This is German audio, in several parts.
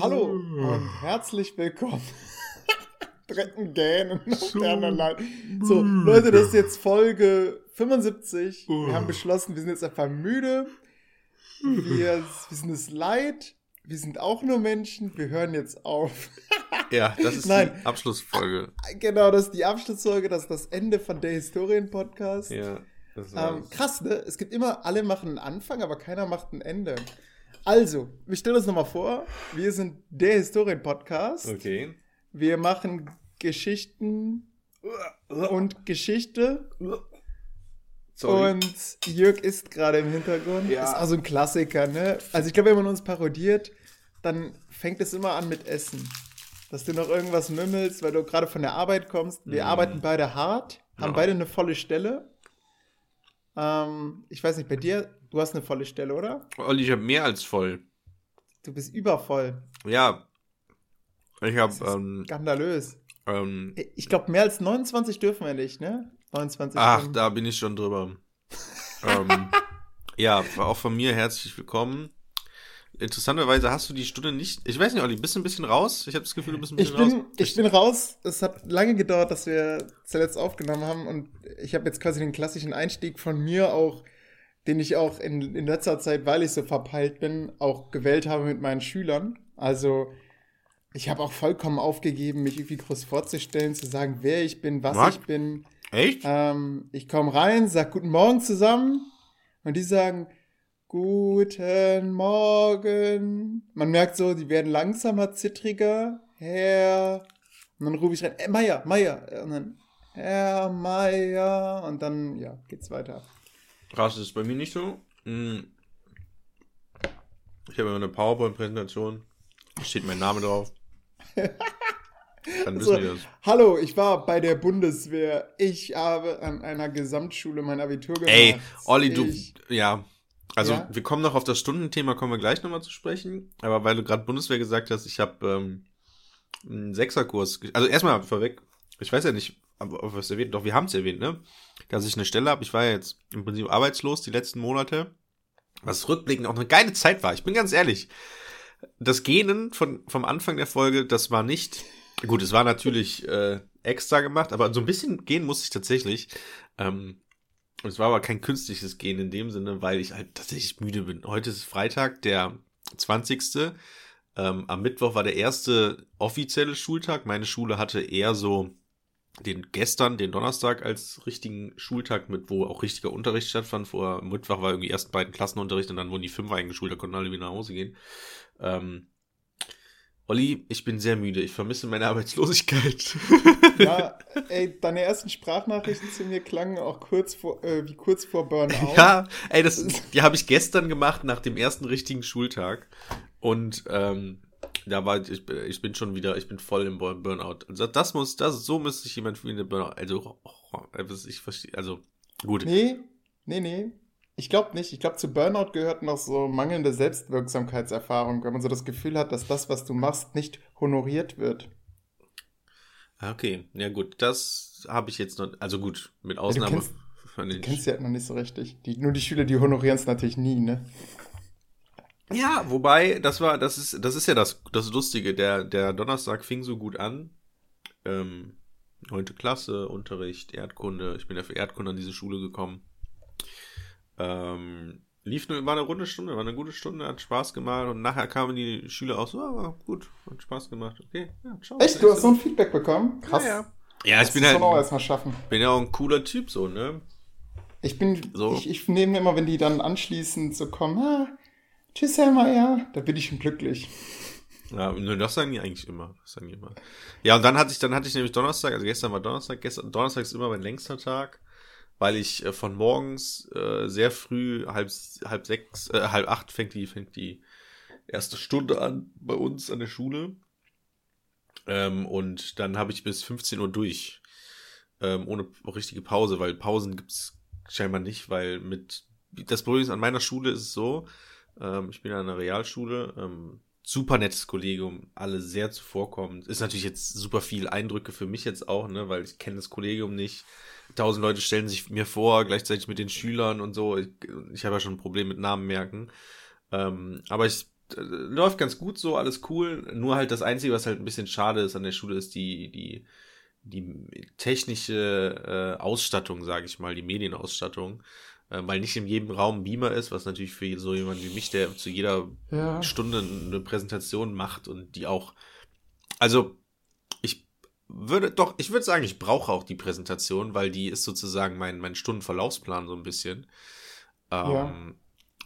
Hallo und herzlich willkommen. Drecken gähnen Leitung. So, Leute, das ist jetzt Folge 75. Wir haben beschlossen, wir sind jetzt einfach müde. Wir, wir sind es leid. Wir sind auch nur Menschen. Wir hören jetzt auf. Ja, das ist Nein. die Abschlussfolge. Genau, das ist die Abschlussfolge. Das ist das Ende von der Historien-Podcast. Ja, das Ähm, krass, ne? Es gibt immer, alle machen einen Anfang, aber keiner macht ein Ende. Also, wir stellen uns nochmal vor. Wir sind der Historien-Podcast. Okay. Wir machen Geschichten und Geschichte. Sorry. Und Jörg ist gerade im Hintergrund. Ja. Ist also ein Klassiker, ne? Also ich glaube, wenn man uns parodiert, dann fängt es immer an mit Essen. Dass du noch irgendwas mümmelst, weil du gerade von der Arbeit kommst. Wir Mhm. arbeiten beide hart, haben Ja. beide eine volle Stelle. Ähm, ich weiß nicht, bei dir, du hast eine volle Stelle, oder? Olli, ich habe mehr als voll. Du bist übervoll. Ja. Ich habe, ähm, Skandalös. ähm, Ich glaube, mehr als 29 dürfen wir nicht, ne? 29 ach, Stunden. da bin ich schon drüber. ähm, ja, auch von mir herzlich willkommen. Interessanterweise hast du die Stunde nicht. Ich weiß nicht, Olli, bist du ein bisschen raus? Ich habe das Gefühl, du bist ein Ich bisschen bin, raus. ich bin raus. Es hat lange gedauert, dass wir zuletzt aufgenommen haben und ich habe jetzt quasi den klassischen Einstieg von mir auch, den ich auch in, in letzter Zeit, weil ich so verpeilt bin, auch gewählt habe mit meinen Schülern. Also ich habe auch vollkommen aufgegeben, mich irgendwie groß vorzustellen, zu sagen, wer ich bin, was Was? ich bin. Echt? Ähm, ich komme rein, sag guten Morgen zusammen und die sagen guten Morgen. Man merkt so, die werden langsamer, zittriger. Herr. Und dann rufe ich rein, äh, Meier, Meier. Und dann Herr Meier. Und dann, ja, geht's weiter. Krass, das ist bei mir nicht so. Hm. Ich habe immer eine PowerPoint-Präsentation. Da steht mein Name drauf. Dann wissen So, die das. hallo, ich war bei der Bundeswehr. Ich habe an einer Gesamtschule mein Abitur gemacht. Ey, Olli, du, Ich, ja. Also, Ja? wir kommen noch auf das Stundenthema, kommen wir gleich nochmal zu sprechen. Aber weil du gerade Bundeswehr gesagt hast, ich habe ähm, einen Sechserkurs. Also, erstmal vorweg, ich weiß ja nicht, ob ob wir es erwähnt, doch wir haben es erwähnt, ne? Dass ich eine Stelle habe. Ich war ja jetzt im Prinzip arbeitslos die letzten Monate. Was rückblickend auch eine geile Zeit war. Ich bin ganz ehrlich. Das Genen von, vom Anfang der Folge, das war nicht. Gut, es war natürlich äh, extra gemacht, aber so ein bisschen gehen musste ich tatsächlich. Ähm, es war aber kein künstliches Gehen in dem Sinne, weil ich halt tatsächlich müde bin. Heute ist Freitag, der 20. Ähm, am Mittwoch war der erste offizielle Schultag. Meine Schule hatte eher so den gestern, den Donnerstag als richtigen Schultag mit, wo auch richtiger Unterricht stattfand. Vor Mittwoch war irgendwie erst beiden Klassenunterricht und dann wurden die Fünfer eingeschult, da konnten alle wieder nach Hause gehen. Ähm, Olli, ich bin sehr müde. Ich vermisse meine Arbeitslosigkeit. ja, ey, deine ersten Sprachnachrichten zu mir klangen auch kurz vor, äh, wie kurz vor Burnout. Ja, ey, das, die habe ich gestern gemacht nach dem ersten richtigen Schultag. Und ähm, da war ich, ich bin schon wieder, ich bin voll im Burn- Burnout. Also das muss, das so müsste sich jemand fühlen, der Burnout. Also, oh, also ich verstehe, also gut. Nee, nee, nee. Ich glaube nicht. Ich glaube, zu Burnout gehört noch so mangelnde Selbstwirksamkeitserfahrung, wenn man so das Gefühl hat, dass das, was du machst, nicht honoriert wird. Ah, Okay, ja gut, das habe ich jetzt noch, also gut, mit du Ausnahme kennst- von Du den. kennst ja noch nicht so richtig. Die, nur die Schüler, die honorieren es natürlich nie, ne? Ja, wobei, das war, das ist, das ist ja das, das Lustige. Der, der Donnerstag fing so gut an. Ähm, neunte Klasse, Unterricht, Erdkunde. Ich bin ja für Erdkunde an diese Schule gekommen. Ähm, lief nur, war eine runde Stunde, war eine gute Stunde, hat Spaß gemacht und nachher kamen die Schüler aus, so, ah, war gut, hat Spaß gemacht, okay, ja, ciao. Echt? Du hast so ein Feedback bekommen? Krass. Ja, ja. Ja, ich Das bin man auch halt, erstmal schaffen. bin ja auch ein cooler Typ, so, ne? Ich bin, So. ich, ich nehme immer, wenn die dann anschließend so kommen, ah, tschüss, Herr Meier, da bin ich schon glücklich. Ja, das sagen die eigentlich immer. Das sagen die immer. Ja, und dann hatte ich, dann hatte ich nämlich Donnerstag, also gestern war Donnerstag, gestern, Donnerstag ist immer mein längster Tag, weil ich äh, von morgens äh, sehr früh, halb, halb sechs, äh, halb acht fängt die, fängt die erste Stunde an bei uns an der Schule. Ähm, und dann habe ich bis 15 Uhr durch. Ähm, ohne richtige Pause, weil Pausen gibt's scheinbar nicht, weil mit das Problem ist, an meiner Schule ist es so, ähm, ich bin an einer Realschule, ähm, super nettes Kollegium, alle sehr zuvorkommend. Ist natürlich jetzt super viel Eindrücke für mich jetzt auch, ne, weil ich kenne das Kollegium nicht. Tausend Leute stellen sich mir vor, gleichzeitig mit den Schülern und so. Ich, ich habe ja schon ein Problem mit Namen merken. Ähm, aber ich äh, läuft ganz gut so, alles cool. Nur halt das Einzige, was halt ein bisschen schade ist an der Schule, ist die, die, die technische äh, Ausstattung, sage ich mal, die Medienausstattung. Äh, weil nicht in jedem Raum Beamer ist, was natürlich für so jemand wie mich, der zu jeder ja. Stunde eine Präsentation macht und die auch. Also, würde doch, ich würde sagen, ich brauche auch die Präsentation, weil die ist sozusagen mein, mein Stundenverlaufsplan so ein bisschen. Ähm, ja.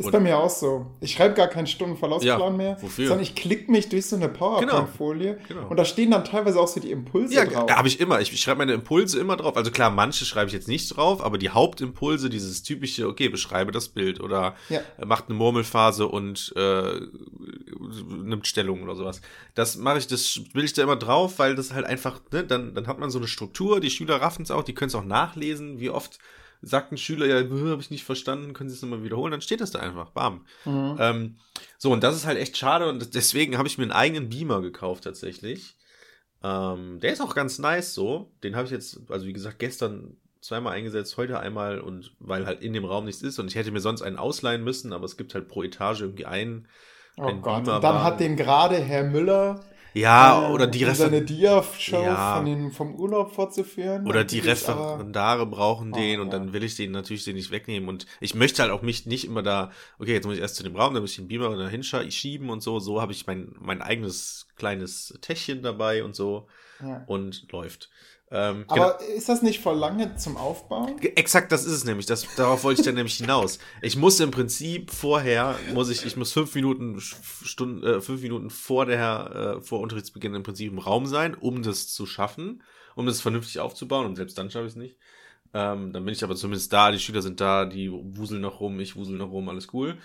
Ist und bei mir auch so. Ich schreibe gar keinen Stundenverlaufsplan ja, mehr, wofür? sondern ich klicke mich durch so eine PowerPoint-Folie genau, genau. und da stehen dann teilweise auch so die Impulse ja, drauf. Ja, habe ich immer. Ich, ich schreibe meine Impulse immer drauf. Also klar, manche schreibe ich jetzt nicht drauf, aber die Hauptimpulse, dieses typische, okay, beschreibe das Bild oder ja. macht eine Murmelphase und äh, nimmt Stellung oder sowas. Das mache ich, das will ich da immer drauf, weil das halt einfach, ne, dann, dann hat man so eine Struktur, die Schüler raffen es auch, die können es auch nachlesen, wie oft sagt ein Schüler, ja, habe ich nicht verstanden, können Sie es nochmal wiederholen, dann steht das da einfach, bam. Mhm. Ähm, so, und das ist halt echt schade und deswegen habe ich mir einen eigenen Beamer gekauft tatsächlich. Ähm, der ist auch ganz nice so. Den habe ich jetzt, also wie gesagt, gestern zweimal eingesetzt, heute einmal und weil halt in dem Raum nichts ist und ich hätte mir sonst einen ausleihen müssen, aber es gibt halt pro Etage irgendwie einen. Oh Gott, und dann hat den gerade Herr Müller ja, äh, oder die um seine Dia-Show ja. vom Urlaub fortzuführen. Oder die Referendare brauchen den oh, und dann will ich den natürlich den nicht wegnehmen. Und ich möchte halt auch mich nicht immer da, okay, jetzt muss ich erst zu dem Raum, dann muss ich den Beamer da hinschieben und so. So habe ich mein, mein eigenes kleines Täschchen dabei und so. Ja. Und läuft. Ähm, Aber genau. ist das nicht voll lange zum Aufbauen? Exakt, das ist es nämlich. Das, darauf wollte ich dann nämlich hinaus. Ich muss im Prinzip vorher, muss ich, ich muss fünf Minuten, Stunden, äh, fünf Minuten vor der, äh, vor Unterrichtsbeginn im Prinzip im Raum sein, um das zu schaffen, um das vernünftig aufzubauen. Und selbst dann schaffe ich es nicht. Ähm, dann bin ich aber zumindest da, die Schüler sind da, die wuseln noch rum, ich wusel noch rum, alles cool.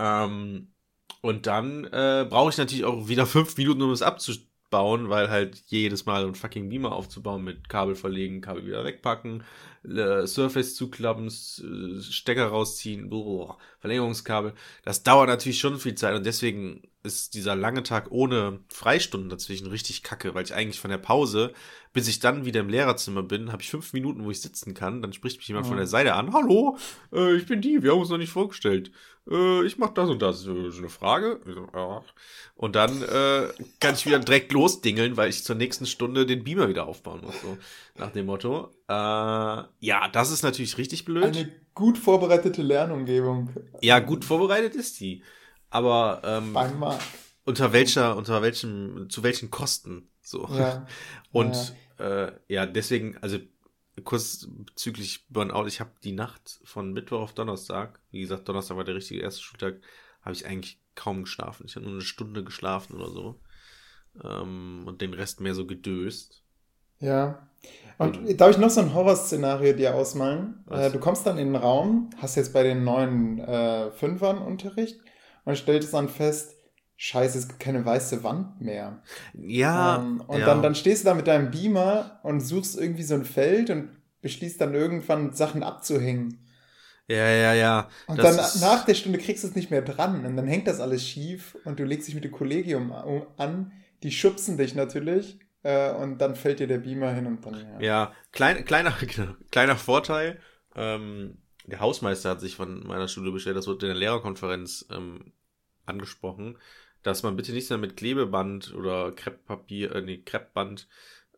Ähm, und dann äh, brauche ich natürlich auch wieder fünf Minuten, um es abzuschließen bauen, weil halt jedes Mal ein fucking Beamer aufzubauen mit Kabel verlegen, Kabel wieder wegpacken, äh, Surface zuklappen, äh, Stecker rausziehen, boah, Verlängerungskabel. Das dauert natürlich schon viel Zeit und deswegen ist dieser lange Tag ohne Freistunden dazwischen richtig kacke, weil ich eigentlich von der Pause, bis ich dann wieder im Lehrerzimmer bin, habe ich fünf Minuten, wo ich sitzen kann. Dann spricht mich jemand ja. von der Seite an. Hallo, äh, ich bin die, wir haben uns noch nicht vorgestellt. Äh, ich mach das und das. Ist eine Frage? Und dann äh, kann ich wieder direkt losdingeln, weil ich zur nächsten Stunde den Beamer wieder aufbauen muss. So nach dem Motto. Äh, ja, das ist natürlich richtig blöd. Eine gut vorbereitete Lernumgebung. Ja, gut vorbereitet ist die. Aber ähm, unter welcher, unter welchem, zu welchen Kosten? So. Ja. Und ja. Äh, ja, deswegen, also kurz bezüglich Burnout, ich habe die Nacht von Mittwoch auf Donnerstag, wie gesagt, Donnerstag war der richtige erste Schultag, habe ich eigentlich kaum geschlafen. Ich habe nur eine Stunde geschlafen oder so. Ähm, und den Rest mehr so gedöst. Ja. Und darf ich noch so ein Horrorszenario dir ausmalen? Äh, du kommst dann in den Raum, hast jetzt bei den neuen äh, Fünfern Unterricht und stellst dann fest, Scheiße, es gibt keine weiße Wand mehr. Ja. Ähm, und ja. Dann, dann stehst du da mit deinem Beamer und suchst irgendwie so ein Feld und beschließt dann irgendwann Sachen abzuhängen. Ja, ja, ja. Und das dann nach der Stunde kriegst du es nicht mehr dran und dann hängt das alles schief und du legst dich mit dem Kollegium an. Die schubsen dich natürlich äh, und dann fällt dir der Beamer hin und dann. Ja, ja klein, kleiner, kleiner Vorteil. Ähm, der Hausmeister hat sich von meiner Schule bestellt, das wurde in der Lehrerkonferenz ähm, angesprochen, dass man bitte nicht mehr mit Klebeband oder Krepppapier, äh, nee, Kreppband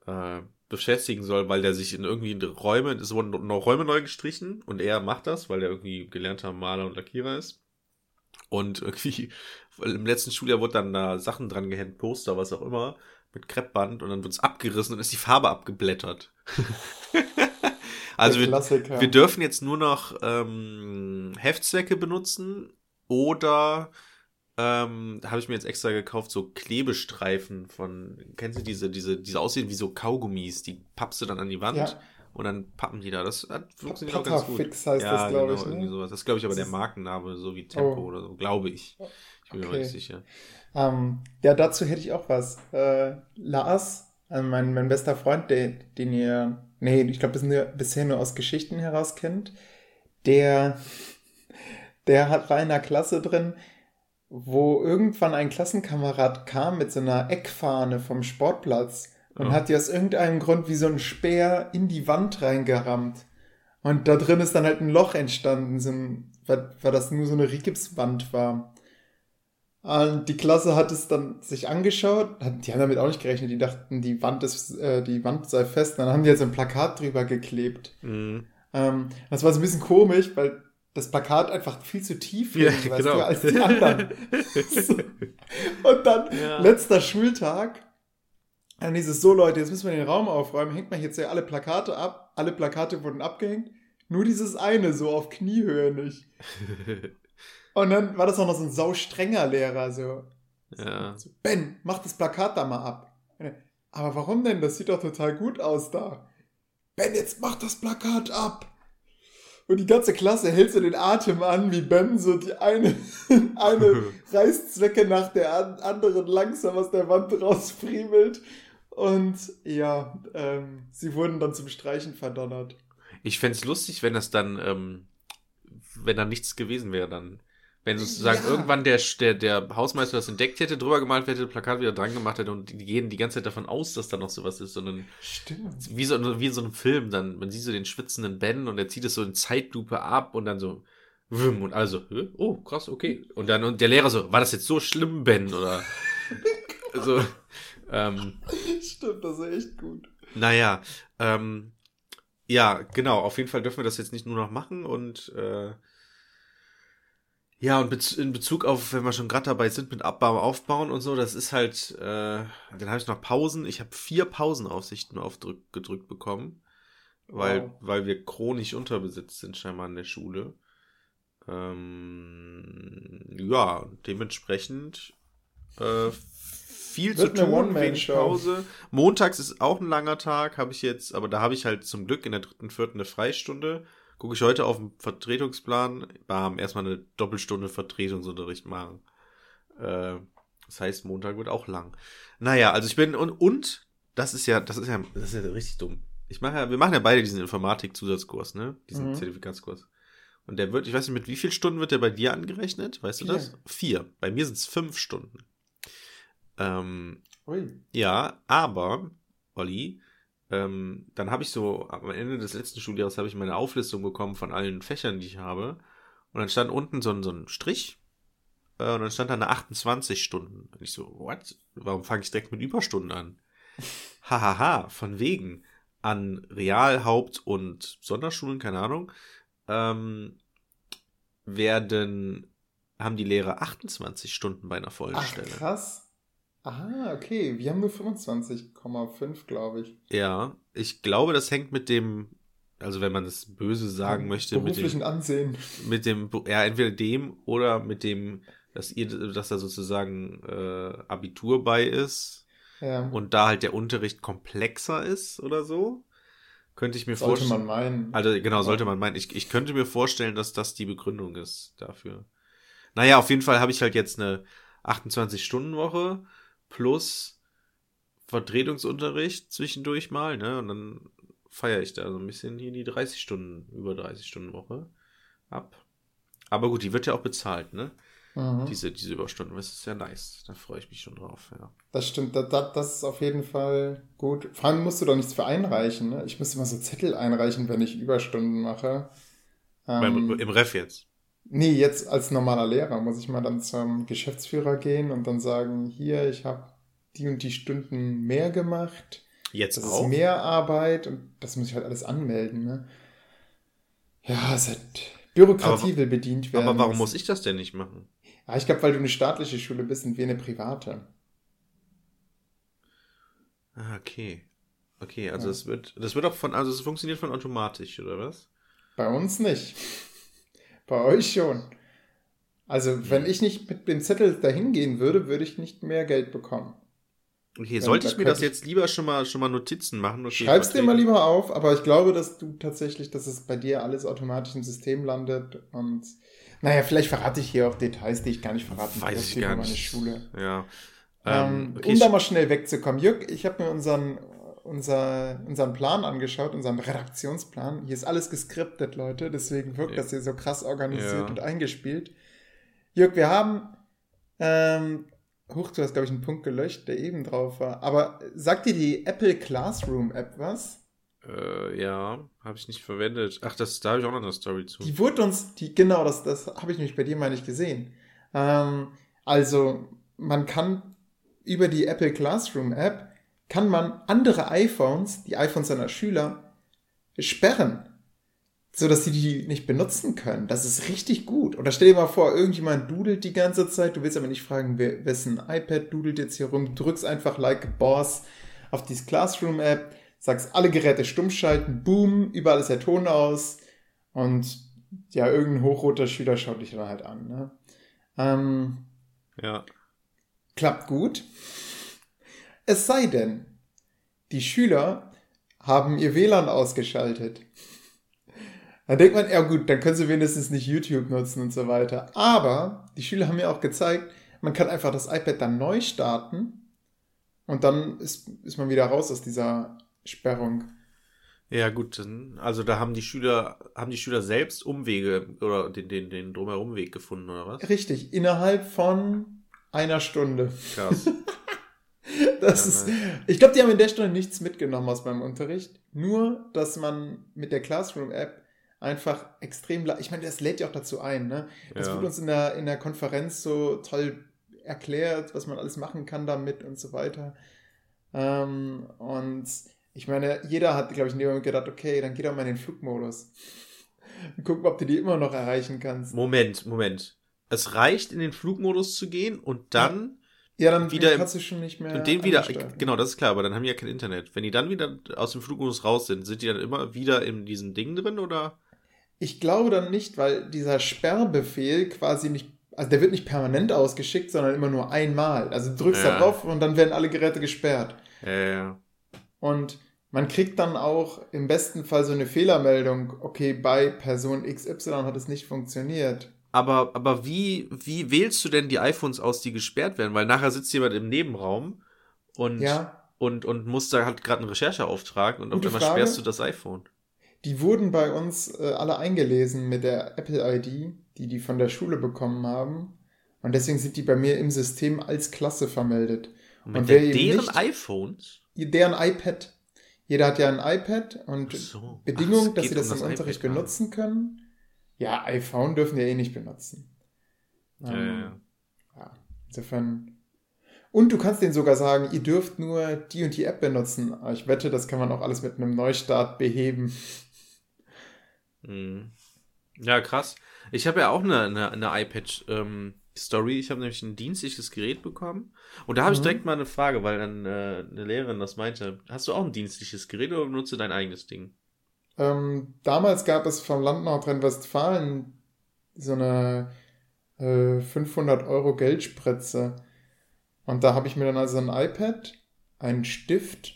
äh, befestigen soll, weil der sich in irgendwie Räume, es wurden noch Räume neu gestrichen und er macht das, weil er irgendwie gelernter Maler und Lackierer ist. Und irgendwie im letzten Schuljahr wurde dann da Sachen dran gehängt, Poster, was auch immer, mit Kreppband und dann wird es abgerissen und ist die Farbe abgeblättert. also wir, wir, dürfen jetzt nur noch ähm, Heftzwecke benutzen oder ähm, habe ich mir jetzt extra gekauft, so Klebestreifen von, kennst du diese, diese, diese aussehen wie so Kaugummis, die pappst du dann an die Wand ja. und dann pappen die da. Das hat, funktioniert auch ganz gut. Fix heißt ja, das, glaube genau, ich. Ne? Irgendwie sowas. Das ist, glaube ich, aber der Markenname, so wie Tempo oh. oder so, glaube ich. Ich bin okay. mir nicht sicher. Ähm, ja, dazu hätte ich auch was. Äh, Lars, also mein, mein bester Freund, der, den ihr, nee, ich glaube, bisher nur aus Geschichten heraus kennt, der, der hat, war in einer Klasse drin, wo irgendwann ein Klassenkamerad kam mit so einer Eckfahne vom Sportplatz und Ja. hat die aus irgendeinem Grund wie so ein Speer in die Wand reingerammt. Und da drin ist dann halt ein Loch entstanden, so ein, weil, weil das nur so eine Rigipswand war. Und die Klasse hat es dann sich angeschaut, die haben damit auch nicht gerechnet, die dachten, die Wand ist, äh, die Wand sei fest, dann haben die jetzt ein Plakat drüber geklebt. Mhm. Ähm, das war so ein bisschen komisch, weil das Plakat einfach viel zu tief Ja, weißt genau. du, als die anderen. Und dann, Ja. letzter Schultag, dann hieß es so, Leute, jetzt müssen wir den Raum aufräumen, hängt man jetzt ja alle Plakate ab, alle Plakate wurden abgehängt, nur dieses eine so auf Kniehöhe nicht. Und dann war das auch noch so ein sau strenger Lehrer, so, ja. so, Ben, mach das Plakat da mal ab. Er, Aber warum denn? Das sieht doch total gut aus da. Ben, jetzt mach das Plakat ab. Und die ganze Klasse hält so den Atem an, wie Ben so die eine, eine Reißzwecke nach der an- anderen langsam aus der Wand rausfriemelt. Und ja, ähm, sie wurden dann zum Streichen verdonnert. Ich fänd's lustig, wenn das dann, ähm, wenn da nichts gewesen wäre, dann. Wenn sozusagen Ja. irgendwann der, der, der Hausmeister das entdeckt hätte, drüber gemalt hätte, Plakat wieder dran gemacht hätte und die gehen die ganze Zeit davon aus, dass da noch sowas ist, sondern Stimmt. wie so, wie in so einem Film, dann, man sieht so den schwitzenden Ben und er zieht es so in Zeitlupe ab und dann so, wüm, und also, oh, krass, okay. Und dann, und der Lehrer so, war das jetzt so schlimm, Ben, oder, so, ähm, Stimmt, das ist echt gut. naja, ähm, ja, genau, auf jeden Fall dürfen wir das jetzt nicht nur noch machen und äh, ja, und in Bezug auf, wenn wir schon gerade dabei sind mit Abbau, Aufbauen und so, das ist halt, äh, dann habe ich noch Pausen. Ich habe vier Pausenaufsichten aufgedrückt bekommen, weil, Wow. weil wir chronisch unterbesetzt sind scheinbar in der Schule. Ähm, ja, dementsprechend äh, viel Wird zu tun, wenig Pause. Montags ist auch ein langer Tag, habe ich jetzt, aber da habe ich halt zum Glück in der dritten, vierten eine Freistunde. Gucke ich heute auf den Vertretungsplan, bam, erstmal eine Doppelstunde Vertretungsunterricht machen. Äh, das heißt, Montag wird auch lang. Naja, also ich bin, und, und, das ist ja, das ist ja, das ist ja richtig dumm. Ich mache ja, wir machen ja beide diesen Informatik-Zusatzkurs, ne? Diesen Mhm. Zertifikatskurs. Und der wird, ich weiß nicht, mit wie vielen Stunden wird der bei dir angerechnet? Weißt du Vier. das? Vier. Bei mir sind es fünf Stunden. Ähm, Ui. ja, aber, Olli, ähm, dann habe ich so, am Ende des letzten Schuljahres habe ich meine Auflistung bekommen von allen Fächern, die ich habe. Und dann stand unten so ein, so ein Strich. Äh, und dann stand da eine 28 Stunden. Und ich so, what? Warum fange ich direkt mit Überstunden an? Hahaha, von wegen. An Real-, Haupt- und Sonderschulen, keine Ahnung, ähm, werden, haben die Lehrer 28 Stunden bei einer vollen Ach, Stelle. krass. Ah, okay. Wir haben nur 25,5, glaube ich. Ja, ich glaube, das hängt mit dem, also wenn man das böse sagen möchte, mit dem, Beruflichen Ansehen. mit dem, ja, entweder dem oder mit dem, dass ihr, dass da sozusagen äh, Abitur bei ist Ja. und da halt der Unterricht komplexer ist oder so, könnte ich mir sollte vorstellen. man meinen. Also genau, sollte man meinen. Ich, ich könnte mir vorstellen, dass das die Begründung ist dafür. Naja, auf jeden Fall habe ich halt jetzt eine 28-Stunden-Woche plus Vertretungsunterricht zwischendurch mal, ne? Und dann feiere ich da so ein bisschen hier die 30 Stunden, über 30 Stunden Woche ab. Aber gut, die wird ja auch bezahlt, ne? Mhm. Diese, diese Überstunden. Das ist ja nice. Da freue ich mich schon drauf, ja. Das stimmt, das, das, das ist auf jeden Fall gut. Vor allem musst du doch nichts für einreichen. Ne? Ich müsste mal so Zettel einreichen, wenn ich Überstunden mache. Ähm, Beim, Im Ref jetzt. Nee, jetzt als normaler Lehrer muss ich mal dann zum Geschäftsführer gehen und dann sagen, hier, ich habe die und die Stunden mehr gemacht. Jetzt Das auch. ist mehr Arbeit und das muss ich halt alles anmelden. Ne? Ja, es hat Bürokratie Aber- will bedient werden. Aber warum muss ich das denn nicht machen? Ja, ich glaube, weil du eine staatliche Schule bist und wir eine private. Ah, okay. Okay, also Ja. es wird, das wird auch von, also es funktioniert von automatisch, oder was? Bei uns nicht. Bei euch schon. Also, wenn ich nicht mit dem Zettel dahin gehen würde, würde ich nicht mehr Geld bekommen. Okay, Ja, sollte da ich mir das jetzt lieber schon mal, schon mal Notizen machen? Okay, Schreib's dir mal lieber auf, aber ich glaube, dass du tatsächlich, dass es bei dir alles automatisch im System landet und naja, vielleicht verrate ich hier auch Details, die ich gar nicht verraten Weiß ich gar über meine nicht. Schule. Ja. Ähm, Ähm, okay, um da sch- mal schnell wegzukommen. Jörg, ich habe mir unseren, unser, unseren Plan angeschaut, unseren Redaktionsplan. Hier ist alles geskriptet, Leute, deswegen wirkt Ja. das hier so krass organisiert Ja. und eingespielt. Jörg, wir haben Ähm, Huch, du hast, glaube ich, einen Punkt gelöscht, der eben drauf war. Aber sagt dir die Apple Classroom App was? Äh, ja, habe ich nicht verwendet. Ach, das, da habe ich auch noch eine Story zu. Die wurde uns, die, genau, das, das habe ich nämlich bei dir mal nicht gesehen. Ähm, also, man kann über die Apple Classroom App, kann man andere iPhones, die iPhones seiner Schüler, sperren so dass sie die nicht benutzen können. Das ist richtig gut. Oder stell dir mal vor, irgendjemand dudelt die ganze Zeit, du willst aber nicht fragen, wer, wessen iPad dudelt jetzt hier rum. Du drückst einfach like a boss auf diese Classroom-App, sagst alle Geräte stumm schalten, boom, überall ist der Ton aus und ja, irgendein hochroter Schüler schaut dich dann halt an. Ne? Ähm, ja. Klappt gut. Es sei denn, die Schüler haben ihr WLAN ausgeschaltet. Da denkt man, ja gut, dann können sie wenigstens nicht YouTube nutzen und so weiter. Aber die Schüler haben mir auch gezeigt, man kann einfach das iPad dann neu starten und dann ist, ist man wieder raus aus dieser Sperrung. Ja, gut, also da haben die Schüler, haben die Schüler selbst Umwege oder den, den, den Drumherumweg gefunden, oder was? Richtig, innerhalb von einer Stunde. Krass. das ist, ich glaube, die haben in der Stunde nichts mitgenommen aus meinem Unterricht. Nur, dass man mit der Classroom-App einfach extrem, ich meine, das lädt ja auch dazu ein, ne? Das ja. wird uns in der, in der Konferenz so toll erklärt, was man alles machen kann damit und so weiter. Ähm, und ich meine, jeder hat, glaube ich, in dem Moment gedacht, okay, dann geh doch mal in den Flugmodus. Und gucken, ob du die immer noch erreichen kannst. Moment, Moment. Es reicht, in den Flugmodus zu gehen und dann. Ja, dann wieder kannst du schon nicht mehr. Und den wieder, genau, das ist klar, aber dann haben die ja kein Internet. Wenn die dann wieder aus dem Flugmodus raus sind, sind die dann immer wieder in diesem Ding drin oder? Ich glaube dann nicht, weil dieser Sperrbefehl quasi nicht, also der wird nicht permanent ausgeschickt, sondern immer nur einmal. Also du drückst ja. da drauf und dann werden alle Geräte gesperrt. Ja, ja. Und man kriegt dann auch im besten Fall so eine Fehlermeldung, okay, bei Person XY hat es nicht funktioniert. Aber, aber wie, wie wählst du denn die iPhones aus, die gesperrt werden? Weil nachher sitzt jemand im Nebenraum und, ja. und, und muss da halt gerade einen Rechercheauftrag und Gute auf einmal Frage. sperrst du das iPhone. Die wurden bei uns äh, alle eingelesen mit der Apple-ID, die die von der Schule bekommen haben. Und deswegen sind die bei mir im System als Klasse vermeldet. Und, und der, deren nicht, iPhones? Deren iPad. Jeder hat ja ein iPad und so. Bedingung, Ach, dass sie das um im das Unterricht iPad benutzen können. Ja, iPhone dürfen ja eh nicht benutzen. Ja, ähm, ja, ja. ja, insofern. Und du kannst denen sogar sagen, ihr dürft nur die und die App benutzen. Aber ich wette, das kann man auch alles mit einem Neustart beheben. Mhm. Ja, krass. Ich habe ja auch eine, eine, eine iPad-Story. Ähm, ich habe nämlich ein dienstliches Gerät bekommen. Und da habe ich mhm. direkt mal eine Frage, weil dann äh, eine Lehrerin das meinte. Hast du auch ein dienstliches Gerät oder benutzt du dein eigenes Ding? Ähm, damals gab es vom Land Nordrhein-Westfalen so eine äh, 500 Euro Geldspritze. Und da habe ich mir dann also ein iPad, einen Stift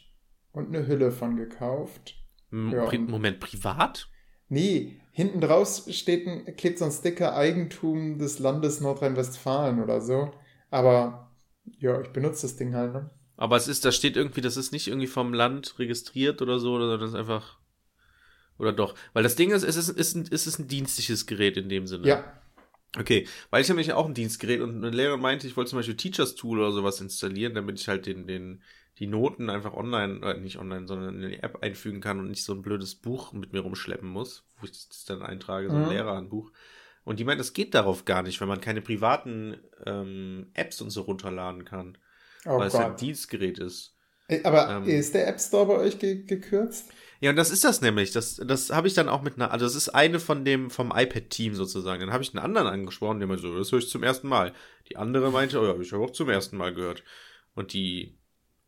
und eine Hülle von gekauft. Ja, Moment, privat? Nee, hinten draus steht ein, klebt so ein Sticker Eigentum des Landes Nordrhein-Westfalen oder so. Aber ja, ich benutze das Ding halt, ne? Aber es ist, da steht irgendwie, das ist nicht irgendwie vom Land registriert oder so, oder das ist einfach. Oder doch? Weil das Ding ist, es ist, ist, ein, es ist ein dienstliches Gerät in dem Sinne. Ja. Okay, weil ich habe nämlich auch ein Dienstgerät und eine Lehrerin meinte, ich wollte zum Beispiel Teachers Tool oder sowas installieren, damit ich halt den, den, die Noten einfach online, äh, nicht online, sondern in die App einfügen kann und nicht so ein blödes Buch mit mir rumschleppen muss, wo ich das dann eintrage, so ein mhm. Lehrerhandbuch. Und die meint, das geht darauf gar nicht, wenn man keine privaten ähm, Apps und so runterladen kann. Oh weil Gott. es ein Dienstgerät ist. Äh, aber ähm, ist der App Store bei euch ge gekürzt? Ja, und das ist das nämlich. Das, das habe ich dann auch mit einer, also das ist eine von dem, vom iPad-Team sozusagen. Dann habe ich einen anderen angesprochen, der meinte so, das höre ich zum ersten Mal. Die andere meinte, oh ja, ich habe auch zum ersten Mal gehört. Und die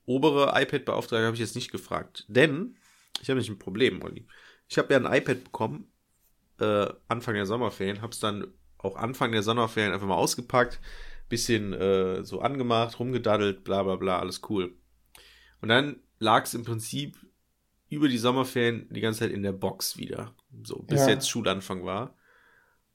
obere iPad-Beauftragte habe ich jetzt nicht gefragt. Denn ich habe nicht ein Problem, Olli. Ich habe ja ein iPad bekommen, äh, Anfang der Sommerferien, habe es dann auch Anfang der Sommerferien einfach mal ausgepackt, bisschen äh, so angemacht, rumgedaddelt, bla bla bla, alles cool. Und dann lag es im Prinzip über die Sommerferien die ganze Zeit in der Box wieder. So, bis ja. jetzt Schulanfang war.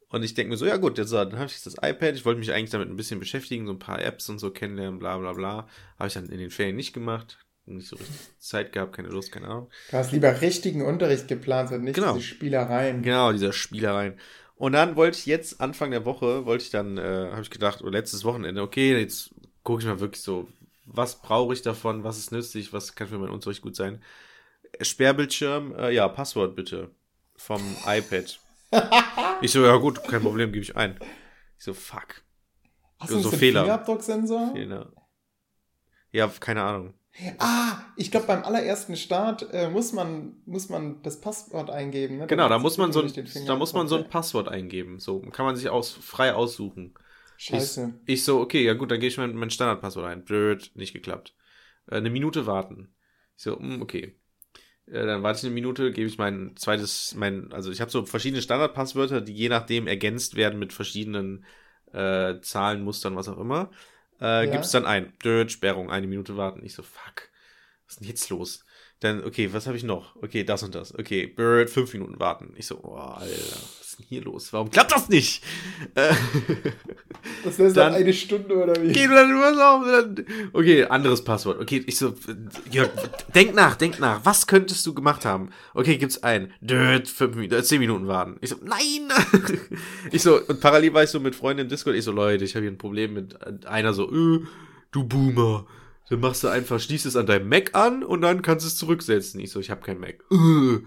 Und ich denke mir so, ja gut, jetzt, dann habe ich das iPad, ich wollte mich eigentlich damit ein bisschen beschäftigen, so ein paar Apps und so kennenlernen, bla bla bla. Habe ich dann in den Ferien nicht gemacht. Nicht so richtig Zeit gehabt, keine Lust, keine Ahnung. Du hast lieber richtigen Unterricht geplant und nicht genau. diese Spielereien. Genau, diese Spielereien. Und dann wollte ich jetzt, Anfang der Woche, wollte ich dann, äh, habe ich gedacht, oder letztes Wochenende, okay, jetzt gucke ich mal wirklich so, was brauche ich davon, was ist nützlich, was kann für meinen Unterricht gut sein. Sperrbildschirm, äh, ja, Passwort bitte. Vom iPad. ich so, ja gut, kein Problem, gebe ich ein. Ich so, fuck. Hast du So Fehler. Fingerabdrucksensor? Fehler. Ja, keine Ahnung. Ah, ich glaube, beim allerersten Start äh, muss, man, muss man das Passwort eingeben. Ne? Genau, da muss man so ein, da muss man so ein Passwort eingeben. So, kann man sich aus, frei aussuchen. Scheiße. Ich, ich so, okay, ja gut, dann gehe ich mein, mein Standardpasswort ein. Blöd, nicht geklappt. Äh, eine Minute warten. Ich so, hm, okay. Äh, dann warte ich eine Minute, gebe ich mein zweites, mein, also ich habe so verschiedene Standardpasswörter, die je nachdem ergänzt werden mit verschiedenen äh, Zahlen, Mustern, was auch immer. Äh, Ja. Gib's dann ein. Blöd, Sperrung, eine Minute warten. Ich so, fuck. Was ist denn jetzt los? Dann, okay, was habe ich noch? Okay, das und das. Okay, Bird, fünf Minuten warten. Ich so, oh, Alter, denn hier los? Warum klappt das nicht? Äh, Das wäre Dann- eine Stunde oder wie? Okay, dann pass auf. Okay, anderes Passwort. Okay, ich so, Jörg, denk nach, denk nach. Was könntest du gemacht haben? Okay, gibt's ein. Död, fünf Minuten, äh, zehn Minuten warten. Ich so, nein! ich so, und parallel war ich so mit Freunden im Discord. Ich so, Leute, ich habe hier ein Problem mit äh, einer so, äh, du Boomer. Dann machst du einfach, schließt es an deinem Mac an und dann kannst du es zurücksetzen. Ich so, ich habe kein Mac. Äh,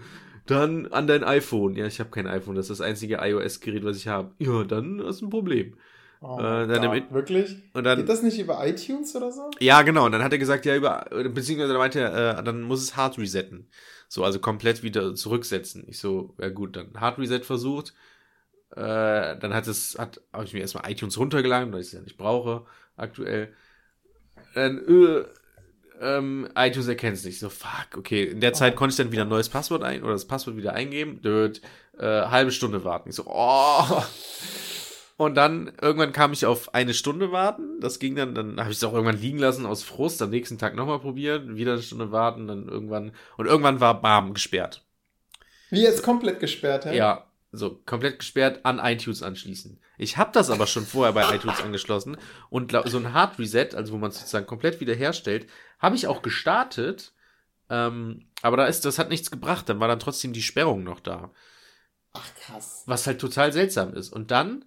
dann an dein iPhone. Ja, ich habe kein iPhone. Das ist das einzige iOS-Gerät, was ich habe. Ja, dann ist ein Problem. Oh Äh, dann im- wirklich? Und dann, Geht das nicht über iTunes oder so? ja, genau. Und dann hat er gesagt, ja, über, beziehungsweise er meinte, er, äh, dann muss es hard resetten. So, also komplett wieder zurücksetzen. Ich so, ja gut, dann hard reset versucht. Äh, dann hat es, hat, habe ich mir erstmal iTunes runtergeladen, weil ich es ja nicht brauche, aktuell. Dann, äh, ähm, iTunes erkennt es nicht. So, fuck, okay. In der Zeit konnte ich dann wieder ein neues Passwort ein, oder das Passwort wieder eingeben. Död, äh, halbe Stunde warten. Ich so, oh. Und dann irgendwann kam ich auf eine Stunde warten. Das ging dann, dann habe ich es auch irgendwann liegen lassen aus Frust. Am nächsten Tag nochmal probiert, wieder eine Stunde warten, dann irgendwann. Und irgendwann war Bam gesperrt. Wie jetzt komplett gesperrt, ja? Ja, so komplett gesperrt an iTunes anschließen. Ich habe das aber schon vorher bei iTunes angeschlossen und so ein Hard Reset, also wo man es sozusagen komplett wiederherstellt, habe ich auch gestartet. Ähm, aber da ist, das hat nichts gebracht. Dann war dann trotzdem die Sperrung noch da. Ach krass. Was halt total seltsam ist. Und dann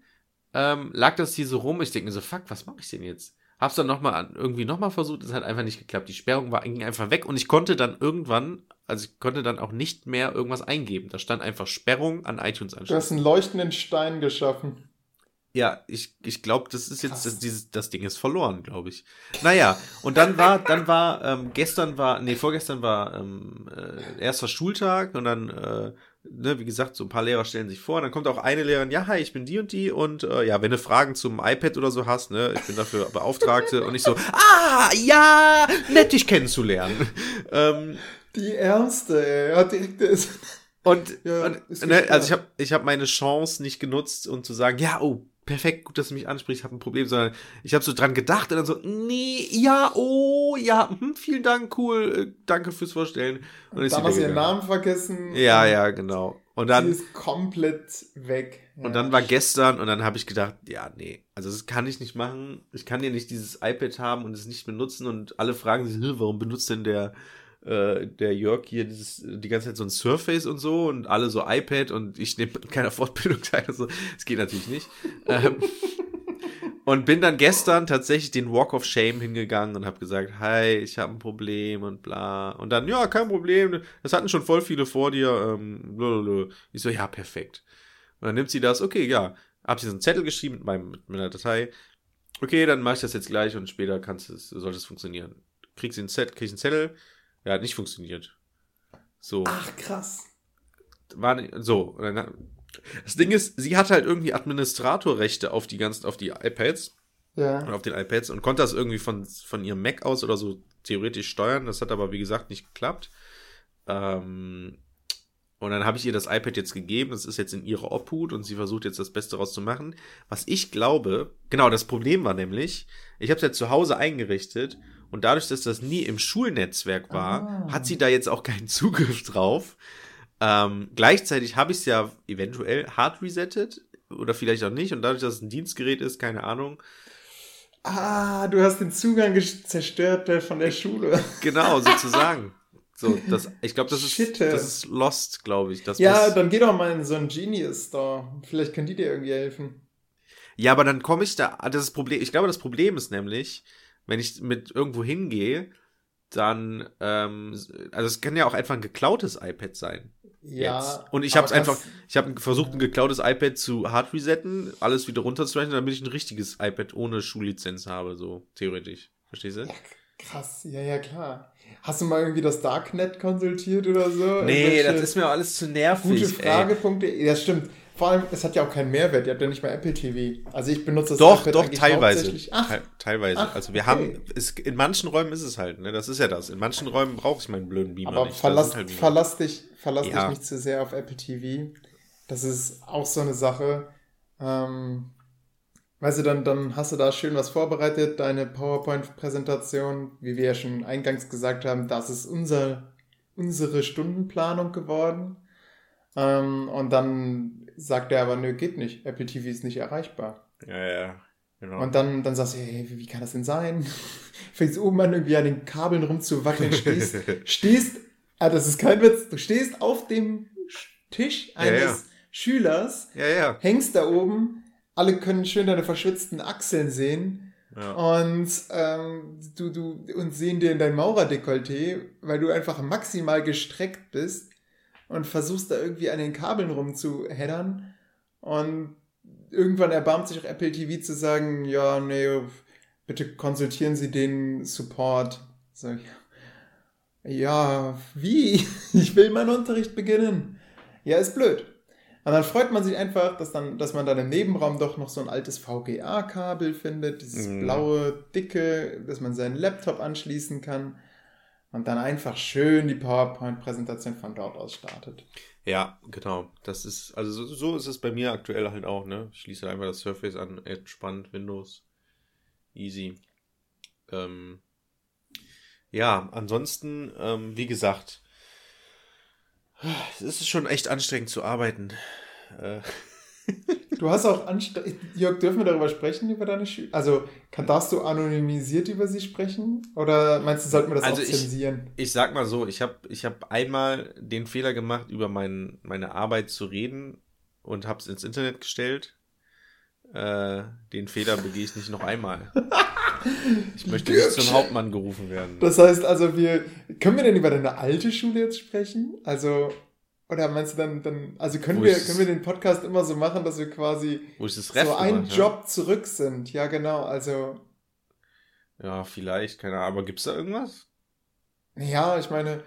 ähm, lag das hier so rum. Ich denke mir so, fuck, was mache ich denn jetzt? Hab's dann noch mal irgendwie nochmal versucht, es hat einfach nicht geklappt. Die Sperrung war ging einfach weg und ich konnte dann irgendwann, also ich konnte dann auch nicht mehr irgendwas eingeben. Da stand einfach Sperrung an iTunes Du hast einen leuchtenden Stein geschaffen. Ja, ich, ich glaube, das ist jetzt, das, dieses, das Ding ist verloren, glaube ich. Naja, und dann war, dann war, ähm, gestern war, nee, vorgestern war ähm, äh, erster Schultag und dann, äh, ne, wie gesagt, so ein paar Lehrer stellen sich vor, dann kommt auch eine Lehrerin, ja, hi, ich bin die und die und äh, ja, wenn du Fragen zum iPad oder so hast, ne, ich bin dafür Beauftragte und ich so, ah, ja, nett dich kennenzulernen. ähm, Die Ärmste, ey. Hat direkt und, Ja, und ne, also ich habe ich hab meine Chance nicht genutzt, um zu sagen, ja, oh, perfekt, gut, dass du mich ansprichst, ich habe ein Problem, sondern ich habe so dran gedacht und dann so, nee, ja, oh, ja, hm, vielen Dank, cool, äh, danke fürs Vorstellen. Und ist Dann hast du ihren. Namen vergessen. Ja, Und ja, genau. Und Sie dann, ist komplett weg. und dann war gestern und dann habe ich gedacht, ja, nee, also das kann ich nicht machen. Ich kann ja nicht dieses iPad haben und es nicht benutzen und alle fragen sich, "Hä, warum benutzt denn der äh, der Jörg hier dieses, die ganze Zeit so ein Surface und so und alle so iPad und ich nehme an keiner Fortbildung teil. Also, das geht natürlich nicht. ähm, und bin dann gestern tatsächlich den Walk of Shame hingegangen und habe gesagt, hi, ich habe ein Problem und bla. Und dann, ja, kein Problem, das hatten schon voll viele vor dir. Ähm, blablabla. ich so, ja, perfekt. Und dann nimmt sie das, okay, ja. Hab sie so einen Zettel geschrieben mit, meinem, mit meiner Datei. Okay, dann mache ich das jetzt gleich und später kannst es, sollte es funktionieren. Krieg sie einen Zettel, krieg ich einen Zettel. Ja, hat nicht funktioniert. So Ach, krass. war nicht, so. Das Ding ist, sie hat halt irgendwie Administratorrechte auf die ganzen, auf die iPads Ja. und auf den iPads und konnte das irgendwie von, von ihrem Mac aus oder so theoretisch steuern. Das hat aber, wie gesagt, nicht geklappt. Ähm, und dann habe ich ihr das iPad jetzt gegeben. Das ist jetzt in ihrer Obhut und sie versucht jetzt das Beste rauszumachen. Was ich glaube, genau, das Problem war nämlich, ich habe es jetzt zu Hause eingerichtet und dadurch, dass das nie im Schulnetzwerk war, Ah. hat sie da jetzt auch keinen Zugriff drauf. Ähm, gleichzeitig habe ich es ja eventuell hard resettet oder vielleicht auch nicht und dadurch, dass es ein Dienstgerät ist, keine Ahnung. Ah, du hast den Zugang zerstört der von der Schule. Genau, sozusagen. So, das, ich glaube, das ist, das ist Lost, glaube ich. Das Ja, dann geh doch mal in so einen Genius Store. Vielleicht können die dir irgendwie helfen. ja, aber dann komme ich da, ah, das ist Problem, ich glaube, das Problem ist nämlich, wenn ich mit irgendwo hingehe, dann, ähm, also es kann ja auch einfach ein geklautes iPad sein. Ja. jetzt. Und ich habe es einfach, ich habe versucht, ein geklautes iPad zu hard resetten, alles wieder runterzurechnen, damit ich ein richtiges iPad ohne Schullizenz habe, so theoretisch. Verstehst du? Ja, krass, ja, ja, klar. Hast du mal irgendwie das Darknet konsultiert oder so? Nee, das ist mir alles zu nervig. Gute. Frage.de. Ja, stimmt. Vor allem, es hat ja auch keinen Mehrwert. Ihr habt ja nicht mal Apple TV. Also ich benutze das Doch, iPad doch, teilweise. Ach, Te- teilweise. Ach, also wir okay. haben, es, in manchen Räumen ist es halt, ne? Das ist ja das. In manchen Räumen brauche ich meinen blöden Beamer aber nicht. Verlass, halt verlass dich, verlass Ja. dich nicht zu sehr auf Apple TV. Das ist auch so eine Sache. Ähm, weißt du, dann, dann hast du da schön was vorbereitet, deine PowerPoint-Präsentation, wie wir ja schon eingangs gesagt haben, das ist unser, unsere Stundenplanung geworden. Ähm, und dann sagt er aber, nö, geht nicht. Apple TV ist nicht erreichbar. Ja, ja, genau. Und dann, dann sagst du, hey, wie, kann das denn sein? Fängst oben an, irgendwie an den Kabeln rumzuwackeln, stehst, stehst, ah, das ist kein Witz, du stehst auf dem Tisch eines Ja, ja. Schülers, ja, hängst da oben, alle können schön deine verschwitzten Achseln sehen und ähm, du, du und sehen dir in dein Maurerdekolleté, weil du einfach maximal gestreckt bist und versuchst da irgendwie an den Kabeln rumzuheddern und irgendwann erbarmt sich auch Apple TV zu sagen, ja, nee, bitte konsultieren Sie den Support. So, ja, ja, wie? Ich will meinen Unterricht beginnen. Ja, ist blöd. Und dann freut man sich einfach, dass, dann, dass man dann im Nebenraum doch noch so ein altes VGA-Kabel findet, dieses Mhm. blaue, dicke, dass man seinen Laptop anschließen kann und dann einfach schön die PowerPoint-Präsentation von dort aus startet. Ja, genau. Das ist, also so, so ist es bei mir aktuell halt auch, ne? Ich schließe einfach das Surface an, entspannt, Windows. Easy. Ähm, ja, ansonsten, ähm, wie gesagt, es ist schon echt anstrengend zu arbeiten. Äh, Du hast auch Anstre Jörg, dürfen wir darüber sprechen, über deine Schüler? Also, kann, darfst du anonymisiert über sie sprechen? Oder meinst du, sollten wir das Also auch ich- zensieren? ich sag mal so, ich habe ich hab einmal den Fehler gemacht, über mein, meine Arbeit zu reden und hab's ins Internet gestellt. Äh, den Fehler begehe ich nicht noch einmal. Ich möchte nicht zum Hauptmann gerufen werden. Das heißt also, wir. Können wir denn über deine alte Schule jetzt sprechen? Also. Oder meinst du dann, dann also können Wo wir, können wir den Podcast immer so machen, dass wir quasi so einen. Job zurück sind? Ja, genau. Also, Ja, vielleicht, keine Ahnung. Aber gibt's da irgendwas? ja, ich meine,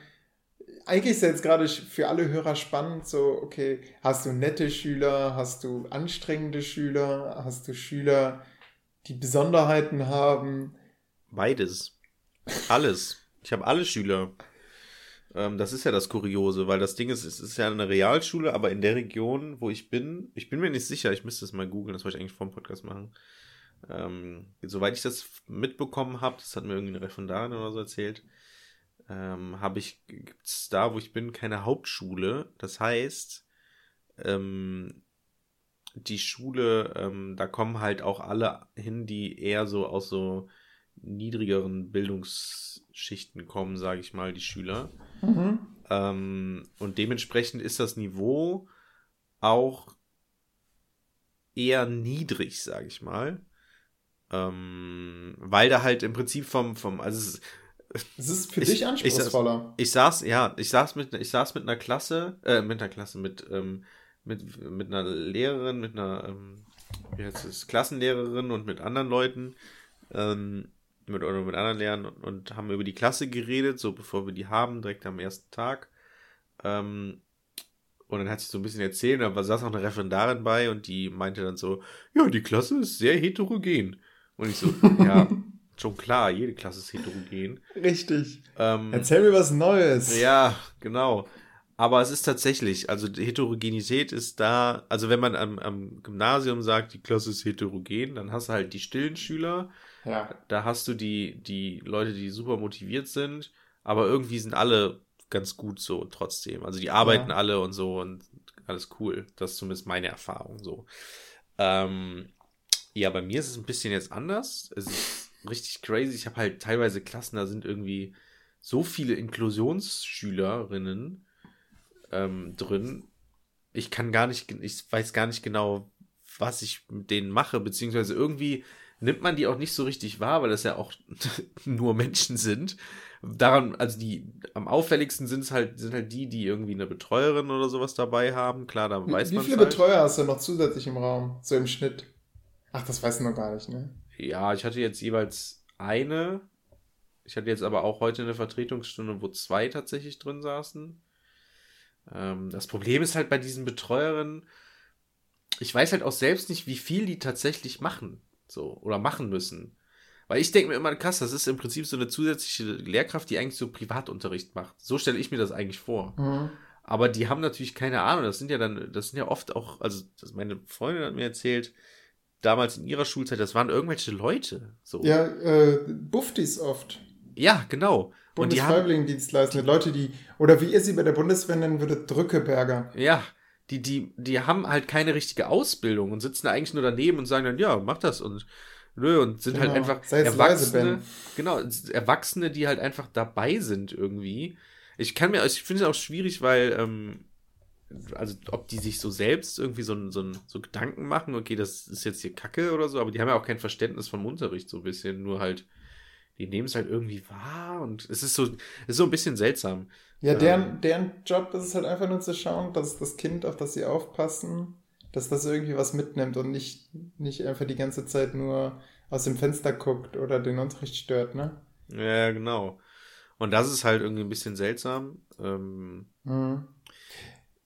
eigentlich ist ja jetzt gerade für alle Hörer spannend, so, okay, hast du nette Schüler, hast du anstrengende Schüler, hast du Schüler, die Besonderheiten haben? Beides. Alles. Ich habe alle Schüler. Ähm, das ist ja das Kuriose, weil das Ding ist, es ist ja eine Realschule, aber in der Region, wo ich bin, ich bin mir nicht sicher, ich müsste es mal googeln, das wollte ich eigentlich vor dem Podcast machen. Ähm, soweit ich das mitbekommen habe, das hat mir irgendwie eine Referendarin oder so erzählt, ähm, habe ich, gibt's da, wo ich bin, keine Hauptschule. Das heißt, ähm, die Schule, ähm, da kommen halt auch alle hin, die eher so aus so niedrigeren Bildungsschichten kommen, sage ich mal, die Schüler. Mhm. Ähm, und dementsprechend ist das Niveau auch eher niedrig, sage ich mal. Ähm, weil da halt im Prinzip vom, vom, also es ist, Es ist für Ich- dich ich- anspruchsvoller. ich saß, ja, ich saß mit, ich saß mit einer Klasse, äh, mit einer Klasse, mit, ähm, mit, mit einer Lehrerin, mit einer, ähm, wie heißt es, Klassenlehrerin und mit anderen Leuten, ähm, mit, oder mit anderen Lehrern und, und haben über die Klasse geredet, so bevor wir die haben, direkt am ersten Tag. Ähm, und dann hat sie so ein bisschen erzählt, aber saß auch eine Referendarin bei und die meinte dann so, ja, die Klasse ist sehr heterogen. Und ich so, ja, schon klar, jede Klasse ist heterogen. Richtig. Ähm, Erzähl mir was Neues. ja, genau. Aber es ist tatsächlich, also die Heterogenität ist da, also wenn man am, am Gymnasium sagt, die Klasse ist heterogen, dann hast du halt die stillen Schüler, Ja. da hast du die, die Leute, die super motiviert sind, aber irgendwie sind alle ganz gut so trotzdem. Also die arbeiten Ja. alle und so und alles cool. Das ist zumindest meine Erfahrung so. Ähm, ja, bei mir ist es ein bisschen jetzt anders. Es ist richtig crazy. Ich habe halt teilweise Klassen, da sind irgendwie so viele Inklusionsschülerinnen ähm, drin. Ich kann gar nicht, ich weiß gar nicht genau, was ich mit denen mache, beziehungsweise irgendwie nimmt man die auch nicht so richtig wahr, weil das ja auch nur Menschen sind. Daran, also die am auffälligsten sind es halt, sind halt die, die irgendwie eine Betreuerin oder sowas dabei haben. Klar, da Wie, weiß wie man. viele halt. Betreuer hast du noch zusätzlich im Raum? So im Schnitt? Ach, das du noch gar nicht, ne? Ja, ich hatte jetzt jeweils eine. Ich hatte jetzt aber auch heute eine Vertretungsstunde, wo zwei tatsächlich drin saßen. Ähm, das Problem ist halt bei diesen Betreuerinnen, ich weiß halt auch selbst nicht, wie viel die tatsächlich machen. So, oder machen müssen. Weil ich denke mir immer, krass, das ist im Prinzip so eine zusätzliche Lehrkraft, die eigentlich so Privatunterricht macht. So stelle ich mir das eigentlich vor. Mhm. Aber die haben natürlich keine Ahnung. Das sind ja dann, das sind ja oft auch, also das, meine Freundin hat mir erzählt, damals in ihrer Schulzeit, das waren irgendwelche Leute. So. Ja, äh, Buftis oft. Ja, genau. Und die haben, Bundesfreiwilligendienstleistende, Leute, die, oder wie ihr sie bei der Bundeswehr nennen würdet, Drückeberger. ja, die, die, die haben halt keine richtige Ausbildung und sitzen da eigentlich nur daneben und sagen dann, ja, mach das und nö, und sind halt Genau. einfach jetzt leise, Erwachsene, Ben. genau, Erwachsene, die halt einfach dabei sind irgendwie. Ich kann mir, ich finde es auch schwierig, weil, ähm, also ob die sich so selbst irgendwie so, so, so Gedanken machen, okay, das ist jetzt hier Kacke oder so, aber die haben ja auch kein Verständnis vom Unterricht so ein bisschen, nur halt, die nehmen es halt irgendwie wahr und es ist so, es ist so ein bisschen seltsam. Ja, Ähm. deren, deren Job ist es halt einfach nur zu schauen, dass das Kind, auf das sie aufpassen, dass das irgendwie was mitnimmt und nicht, nicht einfach die ganze Zeit nur aus dem Fenster guckt oder den Unterricht stört, ne? Ja, genau. Und das ist halt irgendwie ein bisschen seltsam. Ähm, Mhm.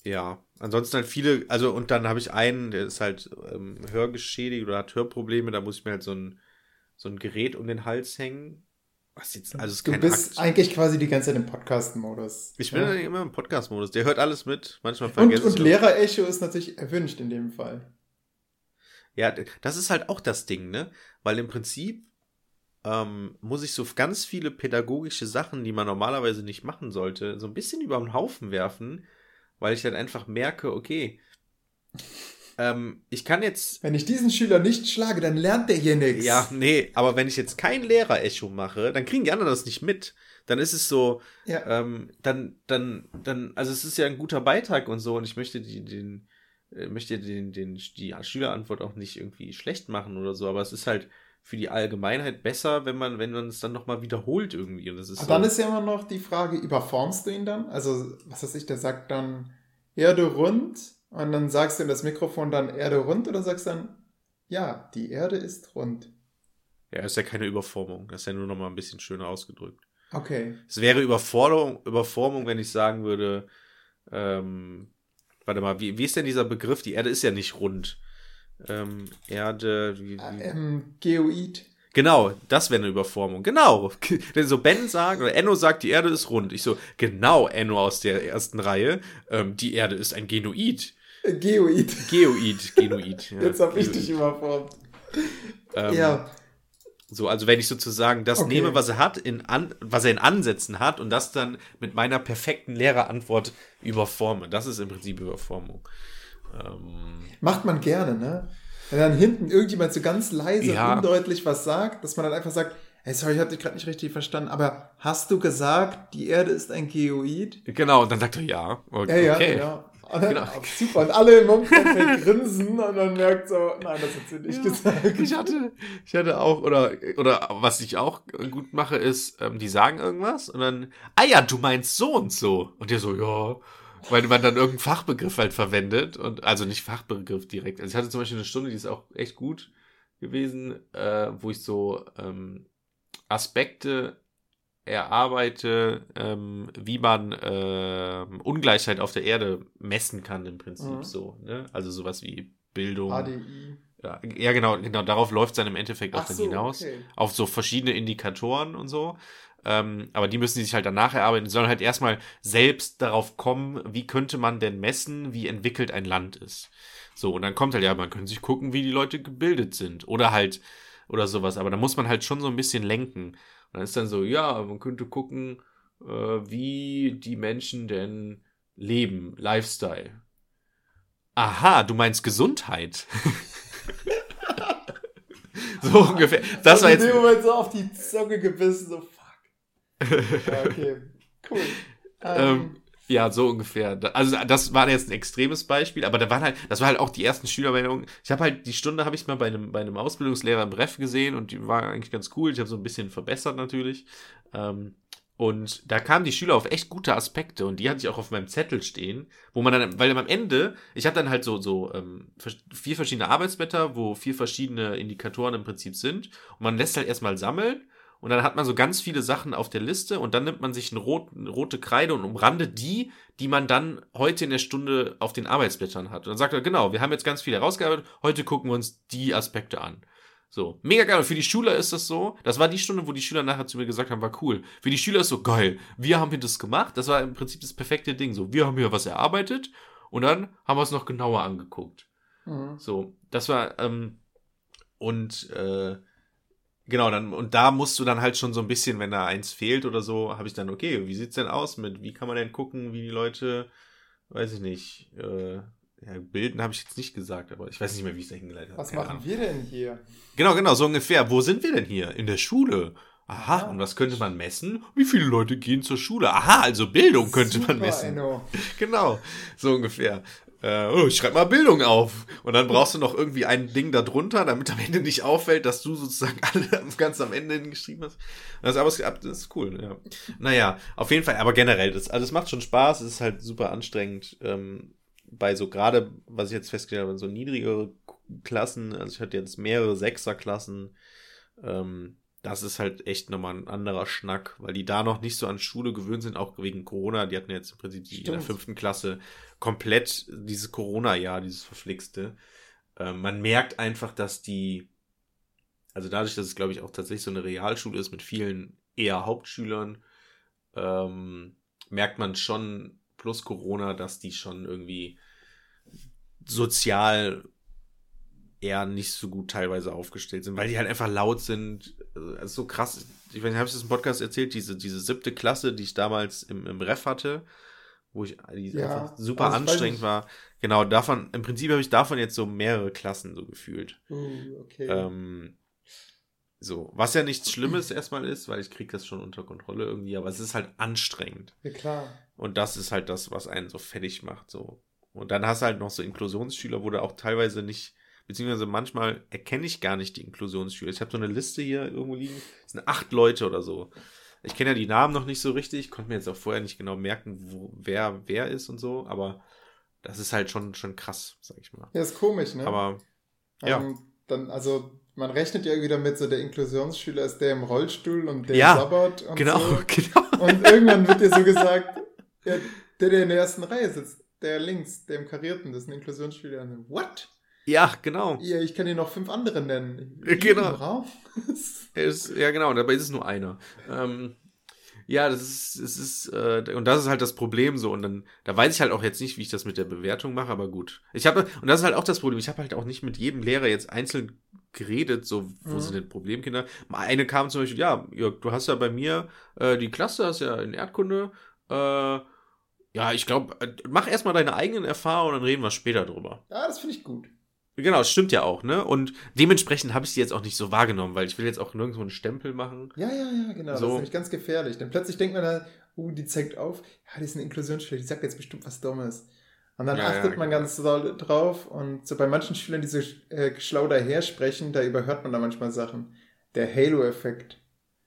ja, ansonsten halt viele, also und dann habe ich einen, der ist halt ähm, hörgeschädigt oder hat Hörprobleme, da muss ich mir halt so ein, so ein Gerät um den Hals hängen. Was jetzt, also Du bist Akt. eigentlich quasi die ganze Zeit im Podcast-Modus. Ich bin ja. immer im Podcast-Modus, der hört alles mit, manchmal Und, vergesse und auch. Lehrer-Echo ist natürlich erwünscht in dem Fall. Ja, das ist halt auch das Ding, ne? Weil im Prinzip ähm, muss ich so ganz viele pädagogische Sachen, die man normalerweise nicht machen sollte, so ein bisschen über den Haufen werfen, weil ich dann einfach merke, okay, ähm, ich kann jetzt, Wenn ich diesen Schüler nicht schlage, dann lernt der hier nichts. ja, nee, aber wenn ich jetzt kein Lehrer-Echo mache, dann kriegen die anderen das nicht mit. Dann ist es so, Ja. ähm, dann, dann, dann, also es ist ja ein guter Beitrag und so und ich möchte die, den, äh, möchte den, den, die Schülerantwort auch nicht irgendwie schlecht machen oder so, aber es ist halt für die Allgemeinheit besser, wenn man, wenn man es dann nochmal wiederholt irgendwie. Und das ist Aber so, dann ist ja immer noch die Frage, überformst du ihn dann? Also, was weiß ich, der sagt dann Erde rund und dann sagst du in das Mikrofon dann Erde rund oder sagst dann, ja, die Erde ist rund. ja, ist ja keine Überformung, das ist ja nur nochmal ein bisschen schöner ausgedrückt. Okay. Es wäre Überforderung, Überformung, wenn ich sagen würde, ähm, warte mal, wie, wie ist denn dieser Begriff? Die Erde ist ja nicht rund. Ähm, Erde, wie, wie, Ähm, Geoid. Genau, das wäre eine Überformung. Genau. Wenn so Ben sagt oder Enno sagt, die Erde ist rund. Ich so, genau, Enno aus der ersten Reihe. Ähm, die Erde ist ein Genoid. Geoid. Geoid, Genoid. Ja, Jetzt hab ich Geoid. dich überformt. Ähm, ja. So, also wenn ich sozusagen das Okay. nehme, was er hat, in an, was er in Ansätzen hat und das dann mit meiner perfekten Lehrerantwort überforme. Das ist im Prinzip Überformung. Ähm, Macht man gerne, ne? Wenn dann hinten irgendjemand so ganz leise Ja. und undeutlich was sagt, dass man dann einfach sagt, hey, sorry, ich habe dich gerade nicht richtig verstanden, aber hast du gesagt, die Erde ist ein Geoid? genau, und dann sagt er ja. Ja, ja, Okay. genau. Und dann, Genau. Super. Und alle im Umfeld grinsen und dann merkt so, nein, das hat sie nicht Ja, gesagt. Ich hatte, ich hatte auch, oder, oder was ich auch gut mache, ist, ähm, die sagen irgendwas und dann, ah ja, du meinst so und so. Und der so, ja. Weil man dann irgendeinen Fachbegriff halt verwendet und, also nicht Fachbegriff direkt. Also ich hatte zum Beispiel eine Stunde, die ist auch echt gut gewesen, äh, wo ich so ähm, Aspekte erarbeite, ähm, wie man ähm, Ungleichheit auf der Erde messen kann im Prinzip Mhm. so. Ne? Also sowas wie Bildung. ADI. Ja, ja, genau, genau, darauf läuft es dann im Endeffekt auch Ach dann so, hinaus. okay. Auf so verschiedene Indikatoren und so. Ähm, aber die müssen die sich halt danach erarbeiten. Die sollen halt erstmal selbst darauf kommen, wie könnte man denn messen, wie entwickelt ein Land ist. So, und dann kommt halt, ja, man könnte sich gucken, wie die Leute gebildet sind. Oder halt, oder sowas. Aber da muss man halt schon so ein bisschen lenken. Und dann ist dann so, ja, man könnte gucken, äh, wie die Menschen denn leben, Lifestyle. Aha, du meinst Gesundheit. so ungefähr. Das war in jetzt. dem Moment so auf die Zunge gebissen, so. Ja, okay. Cool. Ähm, ja, so ungefähr. Also das war jetzt ein extremes Beispiel, aber da waren halt, das war halt auch die ersten Schülermeldungen. Ich habe halt die Stunde habe ich mal bei einem bei einem Ausbildungslehrer im Ref gesehen und die war eigentlich ganz cool. Ich habe so ein bisschen verbessert natürlich. Ähm, und da kamen die Schüler auf echt gute Aspekte und die hatte ich auch auf meinem Zettel stehen, wo man dann, weil am Ende, ich habe dann halt so so ähm, vier verschiedene Arbeitsblätter, wo vier verschiedene Indikatoren im Prinzip sind und man lässt halt erstmal sammeln und dann hat man so ganz viele Sachen auf der Liste und dann nimmt man sich eine, rot, eine rote Kreide und umrandet die, die man dann heute in der Stunde auf den Arbeitsblättern hat. Und dann sagt er, genau, wir haben jetzt ganz viele herausgearbeitet, heute gucken wir uns die Aspekte an. So, mega geil. Und für die Schüler ist das so. Das war die Stunde, wo die Schüler nachher zu mir gesagt haben, war cool. Für die Schüler ist so geil. Wir haben hier das gemacht. Das war im Prinzip das perfekte Ding. So, wir haben hier was erarbeitet und dann haben wir es noch genauer angeguckt. Mhm. So, das war, ähm, und, äh, genau, dann, und da musst du dann halt schon so ein bisschen, wenn da eins fehlt oder so, habe ich dann, okay, wie sieht's denn aus mit, wie kann man denn gucken, wie die Leute, weiß ich nicht, äh, ja, bilden habe ich jetzt nicht gesagt, aber ich weiß nicht mehr, wie ich es da hingeleitet habe. Was machen Ahnung. wir denn hier? Genau, genau, so ungefähr. Wo sind wir denn hier? In der Schule. Aha, Aha. und was könnte man messen? Wie viele Leute gehen zur Schule? Aha, also Bildung könnte man Super, messen. Enno. Genau, so ungefähr. Äh, oh, ich schreib mal Bildung auf. Und dann brauchst du noch irgendwie ein Ding da drunter, damit am Ende nicht auffällt, dass du sozusagen alle ganz am Ende hingeschrieben hast. Das, aber es, das ist cool, ja. Naja, auf jeden Fall, aber generell, das, also es macht schon Spaß, es ist halt super anstrengend. Ähm, bei so gerade, was ich jetzt festgestellt habe, so niedrigere Klassen, also ich hatte jetzt mehrere Sechserklassen, ähm, das ist halt echt nochmal ein anderer Schnack, weil die da noch nicht so an Schule gewöhnt sind, auch wegen Corona. Die hatten jetzt im Prinzip die in der fünften Klasse komplett dieses Corona-Jahr, dieses verflixte. Ähm, man merkt einfach, dass die, also dadurch, dass es glaube ich auch tatsächlich so eine Realschule ist mit vielen eher Hauptschülern, ähm, merkt man schon plus Corona, dass die schon irgendwie sozial eher nicht so gut teilweise aufgestellt sind, weil die halt einfach laut sind. Also, Es ist so krass. Ich weiß nicht, habe ich das im Podcast erzählt? Diese, diese siebte Klasse, die ich damals im, im Ref hatte, wo ich die Ja, einfach super also ich weiß anstrengend war. Genau, davon, im Prinzip habe ich davon jetzt so mehrere Klassen so gefühlt. Uh, okay. Ähm, so, was ja nichts Schlimmes erstmal ist, weil ich kriege das schon unter Kontrolle irgendwie, aber es ist halt anstrengend. ja, klar. Und das ist halt das, was einen so fertig macht. So. Und dann hast du halt noch so Inklusionsschüler, wo du auch teilweise nicht, beziehungsweise manchmal erkenne ich gar nicht die Inklusionsschüler. Ich habe so eine Liste hier irgendwo liegen, es sind acht Leute oder so. Ich kenne ja die Namen noch nicht so richtig, konnte mir jetzt auch vorher nicht genau merken, wo, wer wer ist und so, aber das ist halt schon, schon krass, sag ich mal. Ja, ist komisch, ne? Aber ja. Ähm, dann, also, man rechnet ja irgendwie damit, so der Inklusionsschüler ist der im Rollstuhl und der Ja, sabbert und genau, so. genau. Und irgendwann wird dir so gesagt, der, der in der ersten Reihe sitzt, der links, der im Karierten, das ist ein Inklusionsschüler. What? Ja, genau. Ja, ich kann dir noch fünf andere nennen. Ja, genau. Es, ja, genau, und dabei ist es nur einer. Ähm, ja, das ist, es ist, äh, und das ist halt das Problem so. Und dann, da weiß ich halt auch jetzt nicht, wie ich das mit der Bewertung mache, aber gut. Ich habe, und das ist halt auch das Problem, ich habe halt auch nicht mit jedem Lehrer jetzt einzeln geredet, so, wo Mhm. sind denn Problemkinder? Eine kam zum Beispiel, ja, Jörg, du hast ja bei mir äh, die Klasse, hast ja in Erdkunde, äh, ja, ich glaube, mach erstmal deine eigenen Erfahrungen und dann reden wir später drüber. Ja, das finde ich gut. Genau, stimmt ja auch, ne? Und dementsprechend habe ich sie jetzt auch nicht so wahrgenommen, weil ich will jetzt auch nirgendwo einen Stempel machen. Ja, ja, ja, genau. Das So. ist nämlich ganz gefährlich. Denn plötzlich denkt man dann, uh, die zeigt auf, ja, die ist eine Inklusionsschüler, die sagt jetzt bestimmt was Dummes. Und dann Ja, achtet ja, man genau. ganz doll drauf. Und so bei manchen Schülern, die so äh, schlau daher sprechen, da überhört man da manchmal Sachen. Der Halo-Effekt.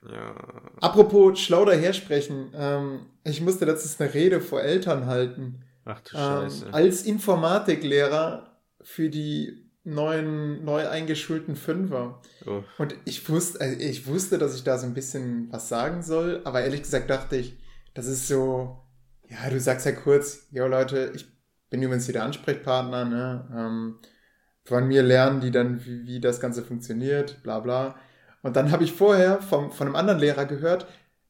Ja. Apropos schlau daher sprechen, ähm, ich musste letztens eine Rede vor Eltern halten. Ach du Ähm, Scheiße. als Informatiklehrer für die neuen, neu eingeschulten Fünfer. Oh. Und ich wusste, also ich wusste, dass ich da so ein bisschen was sagen soll, aber ehrlich gesagt dachte ich, das ist so, ja, du sagst ja kurz, jo Leute, ich bin übrigens hier der Ansprechpartner, ne? Ähm, von mir lernen die dann, wie, wie das Ganze funktioniert, bla bla. Und dann habe ich vorher vom, von einem anderen Lehrer gehört,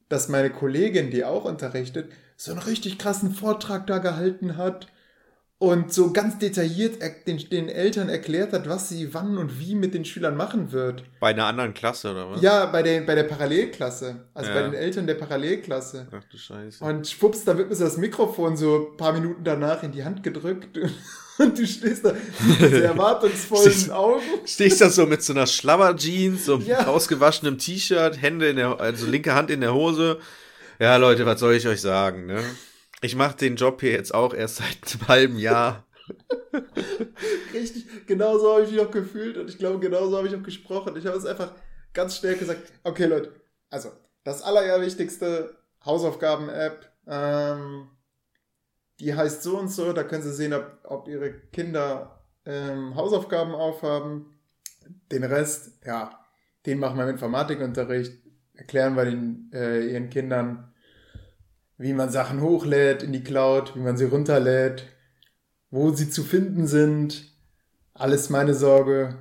dass meine Kollegin, die auch unterrichtet, so einen richtig krassen Vortrag da gehalten hat und so ganz detailliert er- den, den Eltern erklärt hat, was sie wann und wie mit den Schülern machen wird. Bei einer anderen Klasse, oder was? Ja, bei, den, bei der Parallelklasse. Also Ja. bei den Eltern der Parallelklasse. Ach du Scheiße. Und schwupps, da wird mir so das Mikrofon so ein paar Minuten danach in die Hand gedrückt. Und du stehst da mit diese erwartungsvollen Stehst- Augen. Stehst da so mit so einer Schlabber-Jeans, so Ja. ausgewaschenem T-Shirt, Hände in der, also linke Hand in der Hose. Ja, Leute, was soll ich euch sagen, ne? Ich mache den Job hier jetzt auch erst seit einem halben Jahr. Richtig, genau so habe ich mich auch gefühlt und ich glaube, genau so habe ich auch gesprochen. Ich habe es einfach ganz schnell gesagt, okay Leute, also das allerwichtigste Hausaufgaben-App, ähm, die heißt so und so, da können Sie sehen, ob, ob Ihre Kinder ähm, Hausaufgaben aufhaben. Den Rest, ja, den machen wir im Informatikunterricht, erklären wir den, äh, Ihren Kindern, wie man Sachen hochlädt in die Cloud, wie man sie runterlädt, wo sie zu finden sind. Alles meine Sorge.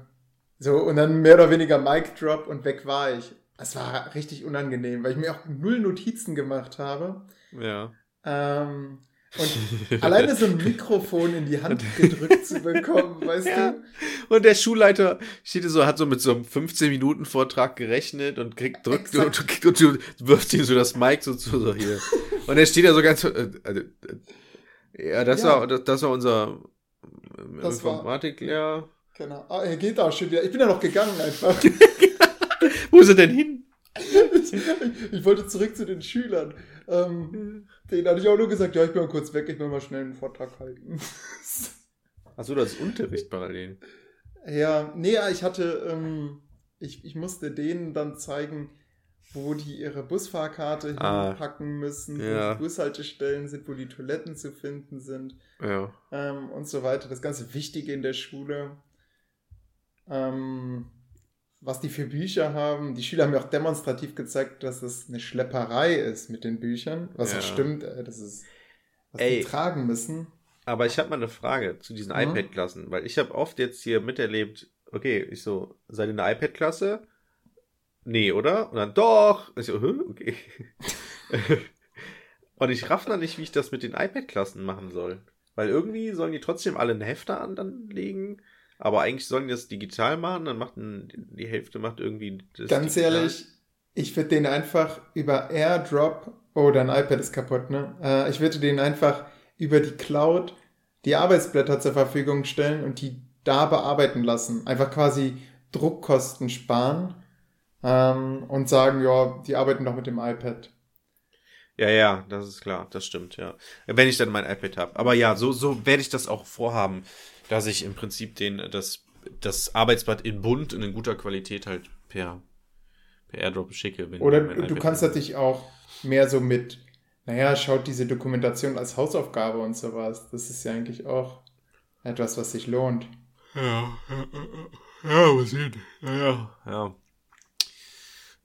So, und dann mehr oder weniger Mic Drop und weg war ich. Es war richtig unangenehm, weil ich mir auch null Notizen gemacht habe. Ja. Ähm, und alleine so ein Mikrofon in die Hand gedrückt zu bekommen, weißt Ja. du? Und der Schulleiter steht so, hat so mit so einem 15-Minuten-Vortrag gerechnet und kriegt, drückt und, und, und, und wirft ihm so das Mic so zu, so hier. Und er steht da so ganz, äh, also, äh, ja, das Ja. war, das, das war unser äh, Informatiklehrer. Genau. Ah, er geht auch schon wieder. Ich bin ja noch gegangen einfach. Wo ist er denn hin? ich, ich wollte zurück zu den Schülern. Ähm, denen hatte ich auch nur gesagt, ja, ich bin mal kurz weg, ich will mal schnell einen Vortrag halten. Achso, das ist Unterricht parallel. ja, nee, ich hatte, ähm, ich, ich musste denen dann zeigen, wo die ihre Busfahrkarte Ah. hinpacken müssen, Ja. wo die Bushaltestellen sind, wo die Toiletten zu finden sind Ja. ähm, und so weiter. Das ganze Wichtige in der Schule. Ähm, was die für Bücher haben. Die Schüler haben mir auch demonstrativ gezeigt, dass es eine Schlepperei ist mit den Büchern. Was Ja. auch stimmt, äh, das ist, was Ey. die tragen müssen. Aber ich habe mal eine Frage zu diesen Mhm. iPad-Klassen, weil ich habe oft jetzt hier miterlebt, okay, ich so, seid ihr eine iPad-Klasse? Nee, oder? Und dann doch. Ich so, okay. Und ich raff dann nicht, wie ich das mit den iPad-Klassen machen soll. Weil irgendwie sollen die trotzdem alle einen Hefter an dann legen, aber eigentlich sollen die das digital machen, dann macht ein, die Hälfte macht irgendwie das Ganz digital. ehrlich, ich würde den einfach über AirDrop, oh, dein iPad ist kaputt, ne? Äh, ich würde den einfach über die Cloud die Arbeitsblätter zur Verfügung stellen und die da bearbeiten lassen. Einfach quasi Druckkosten sparen ähm, und sagen, ja, die arbeiten doch mit dem iPad. Ja, ja, das ist klar, das stimmt, ja. Wenn ich dann mein iPad habe. Aber ja, so, so werde ich das auch vorhaben, dass ich im Prinzip den, das, das Arbeitsblatt in bunt und in guter Qualität halt per, per Airdrop schicke. Wenn Oder du iPad- kannst natürlich auch mehr so mit, naja, schaut diese Dokumentation als Hausaufgabe und sowas. Das ist ja eigentlich auch etwas, was sich lohnt. Ja, ja, ja, ja, mal sehen. Ja, ja. ja.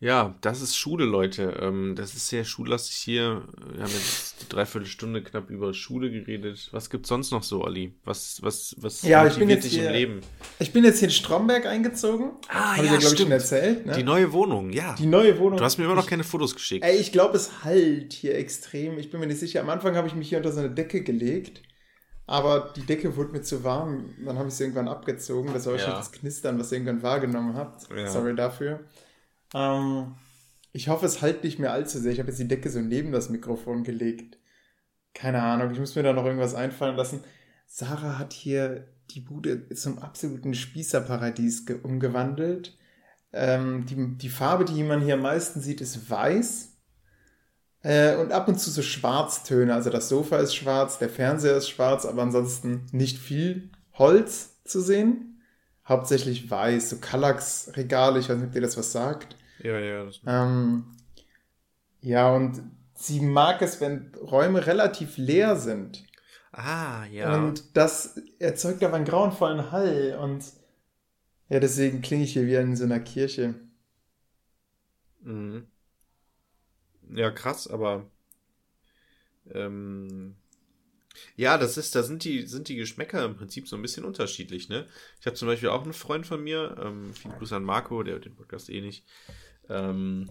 Ja, das ist Schule, Leute. Ähm, das ist sehr schullastig hier. Wir haben jetzt die Dreiviertelstunde knapp über Schule geredet. Was gibt's sonst noch so, Ali? Was, was, was Ja, ich bin jetzt dich im hier- Leben? Ich bin jetzt hier in Stromberg eingezogen. Ah, Habe ich ja, glaube ich, schon erzählt. Ne? Die neue Wohnung, ja. Die neue Wohnung. Du hast mir immer noch ich, keine Fotos geschickt. Ey, ich glaube, es halt hier extrem. Ich bin mir nicht sicher. Am Anfang habe ich mich hier unter so eine Decke gelegt. Aber die Decke wurde mir zu warm. Dann habe ich sie irgendwann abgezogen. Das war wahrscheinlich Ja. das Knistern, was ihr irgendwann wahrgenommen habt. Ja. Sorry dafür. Ähm, ich hoffe, es halt nicht mehr allzu sehr. Ich habe jetzt die Decke so neben das Mikrofon gelegt. Keine Ahnung, ich muss mir da noch irgendwas einfallen lassen. Sarah hat hier die Bude zum absoluten Spießerparadies ge- umgewandelt. Ähm, die, die Farbe, die man hier am meisten sieht, ist weiß. Äh, und ab und zu so Schwarztöne. Also das Sofa ist schwarz, der Fernseher ist schwarz, aber ansonsten nicht viel Holz zu sehen. Hauptsächlich weiß, so Kallax-Regale, ich weiß nicht, ob dir das was sagt. Ja, ja. Das, Ähm, ja, und sie mag es, wenn Räume relativ leer sind. ah, ja. Und das erzeugt aber einen grauenvollen Hall. Und ja, deswegen klinge ich hier wie in so einer Kirche. Mhm. Ja, krass, aber ähm, ja, das ist, da sind die, sind die Geschmäcker im Prinzip so ein bisschen unterschiedlich, ne? Ich habe zum Beispiel auch einen Freund von mir, ähm, vielen Gruß an Marco, der den Podcast eh nicht. Ähm,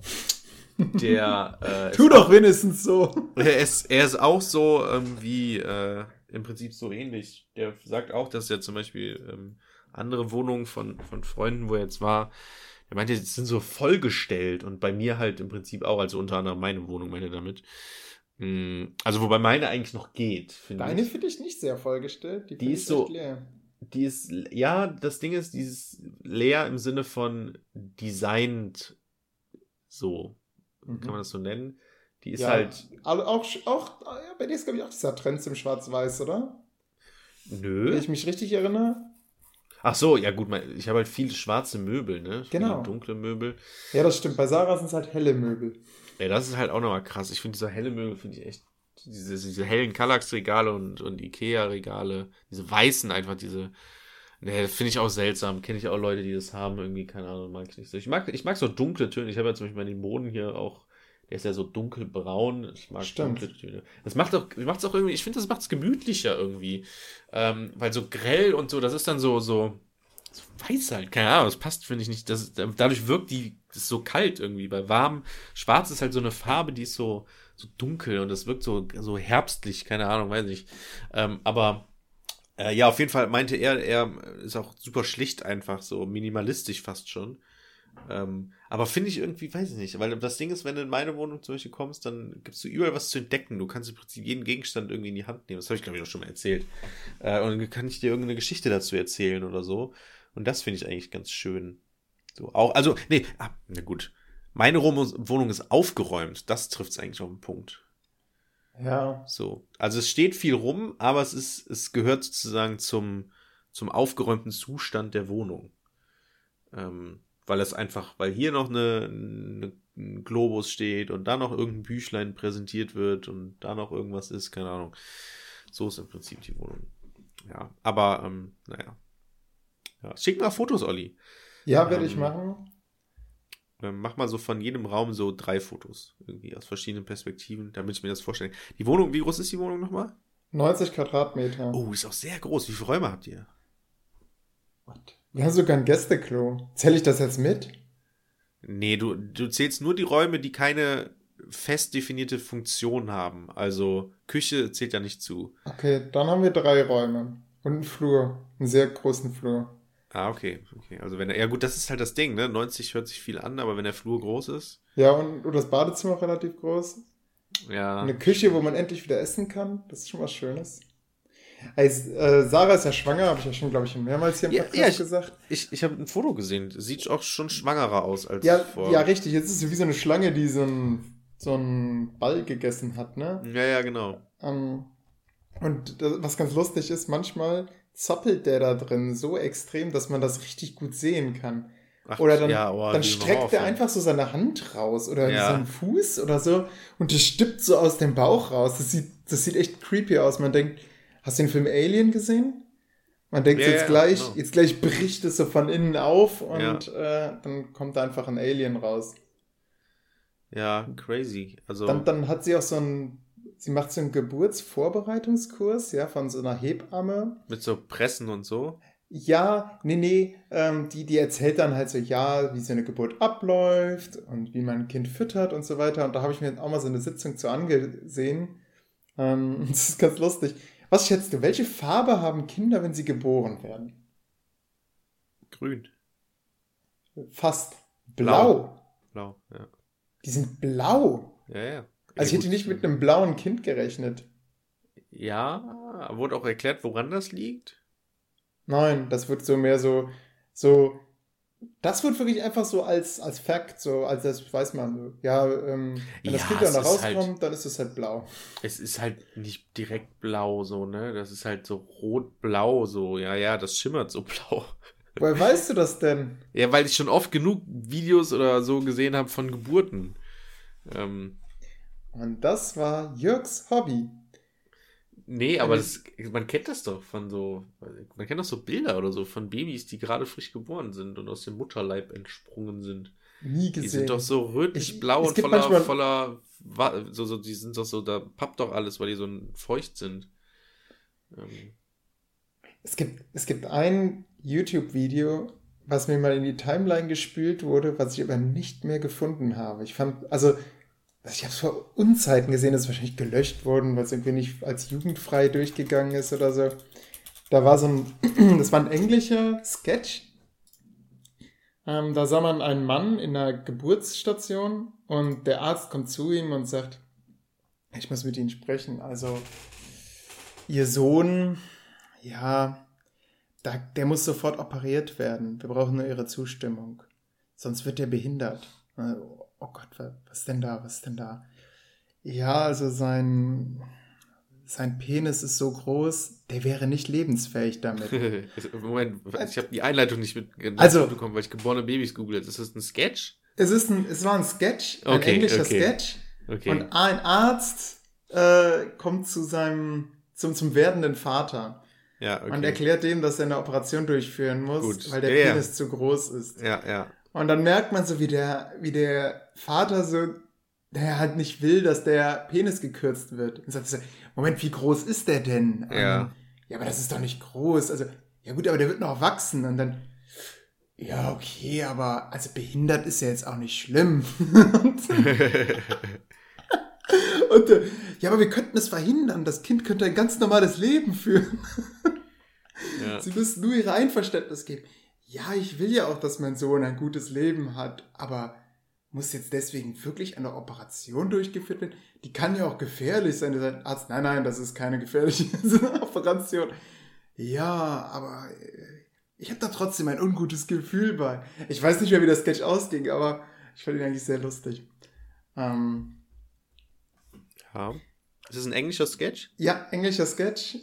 der äh, Tu doch wenigstens so. er ist, er ist auch so ähm, wie äh, im Prinzip so ähnlich. Der sagt auch, dass er zum Beispiel ähm, andere Wohnungen von, von Freunden, wo er jetzt war, der meinte, die sind so vollgestellt und bei mir halt im Prinzip auch, also unter anderem meine Wohnung, meine damit. Mm, Also wobei meine eigentlich noch geht, finde Deine ich. finde ich nicht sehr vollgestellt. Die, Die ist ich so- leer. Die ist, ja, das Ding ist, dieses leer im Sinne von designt so. Mhm. kann man das so nennen. Die ist ja, halt. Auch, auch, ja, bei dir ist, glaube ich, auch dieser Trend zum Schwarz-Weiß, oder? Nö. Wenn ich mich richtig erinnere. Ach so, ja gut, ich habe halt viele schwarze Möbel, ne? Genau. Viele dunkle Möbel. Ja, das stimmt. Bei Sarah sind es halt helle Möbel. Ja, das ist halt auch nochmal krass. Ich finde diese helle Möbel, finde ich echt. Diese, diese hellen Kallax-Regale und, und Ikea-Regale, diese weißen einfach, diese. Ne, finde ich auch seltsam. Kenne ich auch Leute, die das haben, irgendwie, keine Ahnung, mag ich nicht so. Ich mag, ich mag so dunkle Töne. Ich habe ja zum Beispiel den Boden hier auch der ist ja so dunkelbraun. Ich mag Stimmt. dunkle Töne. Das macht auch, macht's auch irgendwie, ich finde, das macht es gemütlicher irgendwie. Ähm, weil so grell und so, das ist dann so, so, so weiß halt, keine Ahnung, das passt, finde ich nicht. Das, dadurch wirkt die, so kalt irgendwie, weil warm, schwarz ist halt so eine Farbe, die ist so, so dunkel und das wirkt so, so herbstlich, keine Ahnung, weiß ich. Ähm, aber äh, ja, auf jeden Fall meinte er, er ist auch super schlicht einfach, so minimalistisch fast schon. Ähm, aber finde ich irgendwie, weiß ich nicht, weil das Ding ist, wenn du in meine Wohnung zum Beispiel kommst, dann gibst du überall was zu entdecken. Du kannst im Prinzip jeden Gegenstand irgendwie in die Hand nehmen. Das habe ich, glaube ich, auch schon mal erzählt. Äh, und dann kann ich dir irgendeine Geschichte dazu erzählen oder so. Und das finde ich eigentlich ganz schön. So, auch, also, nee, ah, na gut. Meine Wohnung ist aufgeräumt. Das trifft es eigentlich auf den Punkt. Ja. So. Also es steht viel rum, aber es ist, es gehört sozusagen zum, zum aufgeräumten Zustand der Wohnung. Ähm, weil es einfach, weil hier noch eine, eine, ein Globus steht und da noch irgendein Büchlein präsentiert wird und da noch irgendwas ist, keine Ahnung. So ist im Prinzip die Wohnung. Ja, aber ähm, naja. Ja. Schick mal Fotos, Olli. Ja, werde ähm, ich machen. Mach mal so von jedem Raum so drei Fotos. Irgendwie aus verschiedenen Perspektiven, damit ich mir das vorstelle. Die Wohnung, wie groß ist die Wohnung nochmal? 90 Quadratmeter. Oh, ist auch sehr groß. Wie viele Räume habt ihr? What? Wir haben sogar ein Gästeklo. Zähle ich das jetzt mit? Nee, du, du zählst nur die Räume, die keine fest definierte Funktion haben. Also Küche zählt ja nicht zu. Okay, dann haben wir drei Räume. Und einen Flur. Einen sehr großen Flur. Ah, okay. okay. Also wenn er, ja gut, das ist halt das Ding, ne? 90 hört sich viel an, aber wenn der Flur groß ist. Ja, und, und das Badezimmer relativ groß. Ja. Eine Küche, wo man endlich wieder essen kann. Das ist schon was Schönes. Also, äh, Sarah ist ja schwanger, habe ich ja schon, glaube ich, mehrmals hier im Podcast ja, ja, ich, gesagt. Ich, ich habe ein Foto gesehen. Sieht auch schon schwangerer aus als ja, vor. Ja, richtig. Jetzt ist sie wie so eine Schlange, die so einen so Ball gegessen hat, ne? Ja, ja, genau. Ähm, und das, was ganz lustig ist, manchmal zappelt der da drin so extrem, dass man das richtig gut sehen kann. Ach, oder dann, ja, oh, dann streckt er einfach so seine Hand raus oder ja. seinen Fuß oder so und das stippt so aus dem Bauch raus. Das sieht, das sieht echt creepy aus. Man denkt, Hast du den Film Alien gesehen? Man denkt ja, jetzt gleich, genau. jetzt gleich bricht es so von innen auf und ja. äh, dann kommt da einfach ein Alien raus. Ja, crazy. Also dann, dann hat sie auch so ein, sie macht so einen Geburtsvorbereitungskurs, ja, von so einer Hebamme. Mit so Pressen und so. Ja, nee, nee, ähm, die, die erzählt dann halt so, ja, wie so eine Geburt abläuft und wie man ein Kind füttert und so weiter. Und da habe ich mir auch mal so eine Sitzung zu angesehen. Ähm, das ist ganz lustig. Was schätzt du, welche Farbe haben Kinder, wenn sie geboren werden? Grün. Fast. Blau. Blau, ja. Die sind blau. Ja, ja. Also ich hätte nicht mit einem blauen Kind gerechnet. Ja, wurde auch erklärt, woran das liegt? Nein, das wird so mehr so, so das wird wirklich einfach so als, als Fakt, so als das weiß man. Ja, ähm, wenn ja, das Kind dann da rauskommt, halt, dann ist es halt blau. Es ist halt nicht direkt blau so, ne? Das ist halt so rot-blau so. Ja, ja, das schimmert so blau. Woher weißt du das denn? Ja, weil ich schon oft genug Videos oder so gesehen habe von Geburten. Ähm, Und das war Jörgs Hobby. Nee, aber das, man kennt das doch von so, man kennt doch so Bilder oder so von Babys, die gerade frisch geboren sind und aus dem Mutterleib entsprungen sind. Nie gesehen. Die sind doch so rötlich-blau und voller, voller, so, so, die sind doch so, da pappt doch alles, weil die so feucht sind. Ähm. Es gibt, es gibt ein YouTube-Video, was mir mal in die Timeline gespült wurde, was ich aber nicht mehr gefunden habe. Ich fand, also, also ich habe es vor Unzeiten gesehen, das ist wahrscheinlich gelöscht worden, weil es irgendwie nicht als jugendfrei durchgegangen ist oder so. Da war so ein, das war ein englischer Sketch. Ähm, da sah man einen Mann in einer Geburtsstation und der Arzt kommt zu ihm und sagt, ich muss mit Ihnen sprechen. Also, Ihr Sohn, ja, da, der muss sofort operiert werden. Wir brauchen nur Ihre Zustimmung. Sonst wird er behindert. Also, oh Gott, was ist denn da, was ist denn da? Ja, also sein, sein Penis ist so groß, der wäre nicht lebensfähig damit. Moment, ich habe die Einleitung nicht Also- mitbekommen, weil ich geborene Babys googelt. Ist das ein Sketch? Es, ist ein, es war ein Sketch, ein Okay, englischer okay. Sketch. Okay. Und ein Arzt äh, kommt zu seinem, zum, zum werdenden Vater ja, okay. und erklärt dem, dass er eine Operation durchführen muss, Gut. weil der Ja, ja. Penis zu groß ist. ja, ja. Und dann merkt man so, wie der, wie der Vater so, der halt nicht will, dass der Penis gekürzt wird. Und sagt so, Moment, wie groß ist der denn? Ja. Und, ja, aber das ist doch nicht groß. Also, ja gut, aber der wird noch wachsen. Und dann, ja, okay, aber also behindert ist ja jetzt auch nicht schlimm. und, und äh, ja, aber wir könnten es verhindern. Das Kind könnte ein ganz normales Leben führen. ja. Sie müssen nur ihre Einverständnis geben. Ja, ich will ja auch, dass mein Sohn ein gutes Leben hat, aber muss jetzt deswegen wirklich eine Operation durchgeführt werden? Die kann ja auch gefährlich sein. Der Arzt, nein, nein, das ist keine gefährliche Operation. Ja, aber äh, ich habe da trotzdem ein ungutes Gefühl bei. Ich weiß nicht mehr, wie das Sketch ausging, aber ich fand ihn eigentlich sehr lustig. Ähm, ja. Ist das ein englischer Sketch? Ja, englischer Sketch.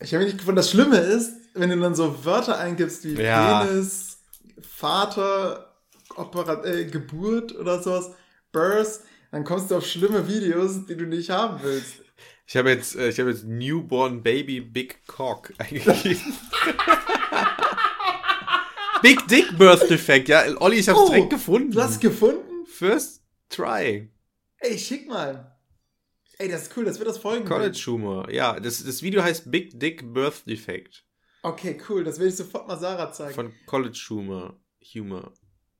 Ich habe nicht gefunden, das Schlimme ist, wenn du dann so Wörter eingibst wie Ja. Penis, Vater, Opera äh, Geburt oder sowas, Birth, dann kommst du auf schlimme Videos, die du nicht haben willst. Ich habe jetzt, äh, ich habe jetzt Newborn Baby Big Cock eingegeben. Big Dick Birth Defect, ja. Olli, ich hab's Oh, direkt gefunden. Du hast gefunden? First try. Ey, schick mal. Ey, das ist cool, das wird das folgen. College Humor. Ja, das, das Video heißt Big Dick Birth Defect. Okay, cool, das will ich sofort mal Sarah zeigen. Von College Humor. Humor.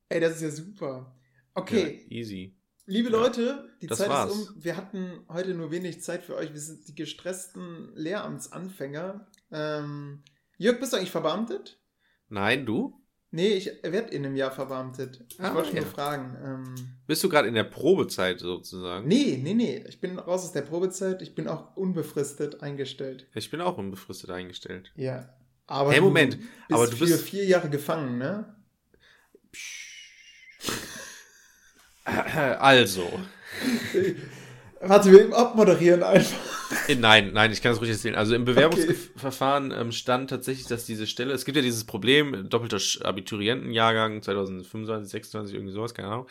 Ey, das ist ja super. Okay, Ja, easy. Liebe Ja, Leute, die Zeit war's. ist um. Wir hatten heute nur wenig Zeit für euch. Wir sind die gestressten Lehramtsanfänger. Ähm, Jörg, bist du eigentlich verbeamtet? Nein, du? Nee, ich werde in einem Jahr verbeamtet. Ich Ah, wollte ja. nur fragen. Ähm, Bist du gerade in der Probezeit sozusagen? nee, nee, nee. Ich bin raus aus der Probezeit. Ich bin auch unbefristet eingestellt. Ich bin auch unbefristet eingestellt. Ja. Aber Hey, du Moment, bist aber du für bist- vier Jahre gefangen, ne? Also. Warte, wir abmoderieren einfach. Äh, Nein, nein, ich kann das ruhig erzählen. Also im Bewerbungsverfahren ähm, stand tatsächlich, dass diese Stelle, es gibt ja dieses Problem, doppelter Abiturientenjahrgang 2025, 26, irgendwie sowas, keine Ahnung.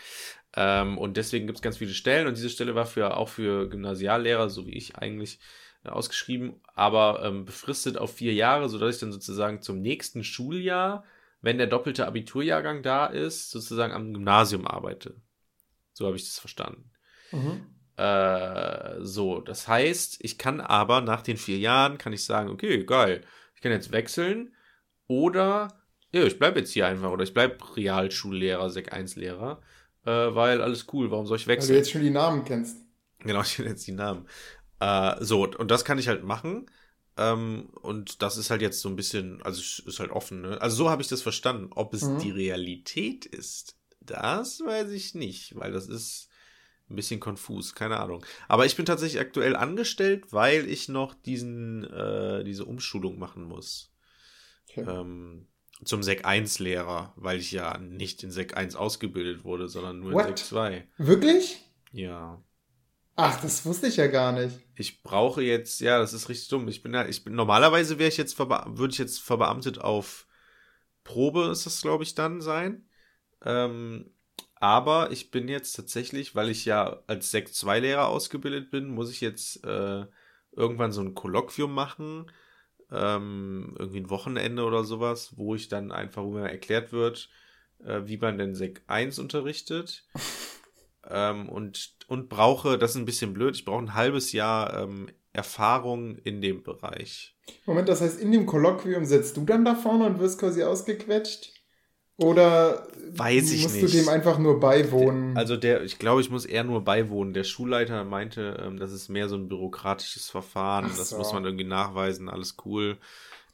Ähm, und deswegen gibt es ganz viele Stellen und diese Stelle war für, auch für Gymnasiallehrer, so wie ich eigentlich, äh, ausgeschrieben, aber ähm, befristet auf vier Jahre, sodass ich dann sozusagen zum nächsten Schuljahr, wenn der doppelte Abiturjahrgang da ist, sozusagen am Gymnasium arbeite. So habe ich das verstanden. Mhm. Äh, so, das heißt, ich kann aber nach den vier Jahren, kann ich sagen, okay, geil, ich kann jetzt wechseln oder, ja, ich bleibe jetzt hier einfach oder ich bleibe Realschullehrer, Sek 1 Lehrer, äh, weil alles cool, warum soll ich Weil du wechseln? jetzt schon die Namen kennst. Genau, ich kenne jetzt die Namen. Äh, so, und das kann ich halt machen. Ähm, und das ist halt jetzt so ein bisschen, also es ist halt offen, ne? Also so habe ich das verstanden. Ob es Mhm. die Realität ist, das weiß ich nicht, weil das ist ein bisschen konfus, keine Ahnung. Aber ich bin tatsächlich aktuell angestellt, weil ich noch diesen, äh, diese Umschulung machen muss. Okay. Ähm, zum Sek 1 Lehrer, weil ich ja nicht in Sek 1 ausgebildet wurde, sondern nur What? in Sek 2. Wirklich? Ja. Ach, das wusste ich ja gar nicht. ich brauche jetzt, ja, das ist richtig dumm. Ich bin ja, ich bin, normalerweise wäre ich jetzt, würde ich jetzt verbeamtet auf Probe, ist das, glaube ich, dann sein. Ähm, aber ich bin jetzt tatsächlich, weil ich ja als Sek 2 Lehrer ausgebildet bin, muss ich jetzt äh, irgendwann so ein Kolloquium machen, ähm, irgendwie ein Wochenende oder sowas, wo ich dann einfach, wo mir erklärt wird, äh, wie man denn Sek 1 unterrichtet. ähm, und, und brauche, das ist ein bisschen blöd, ich brauche ein halbes Jahr ähm, Erfahrung in dem Bereich. Moment, das heißt, in dem Kolloquium sitzt du dann da vorne und wirst quasi ausgequetscht? Oder Weiß ich musst nicht. du dem einfach nur beiwohnen? Also der, ich glaube, ich muss eher nur beiwohnen. Der Schulleiter meinte, ähm, das ist mehr so ein bürokratisches Verfahren. Ach Das so. muss man irgendwie nachweisen, alles cool.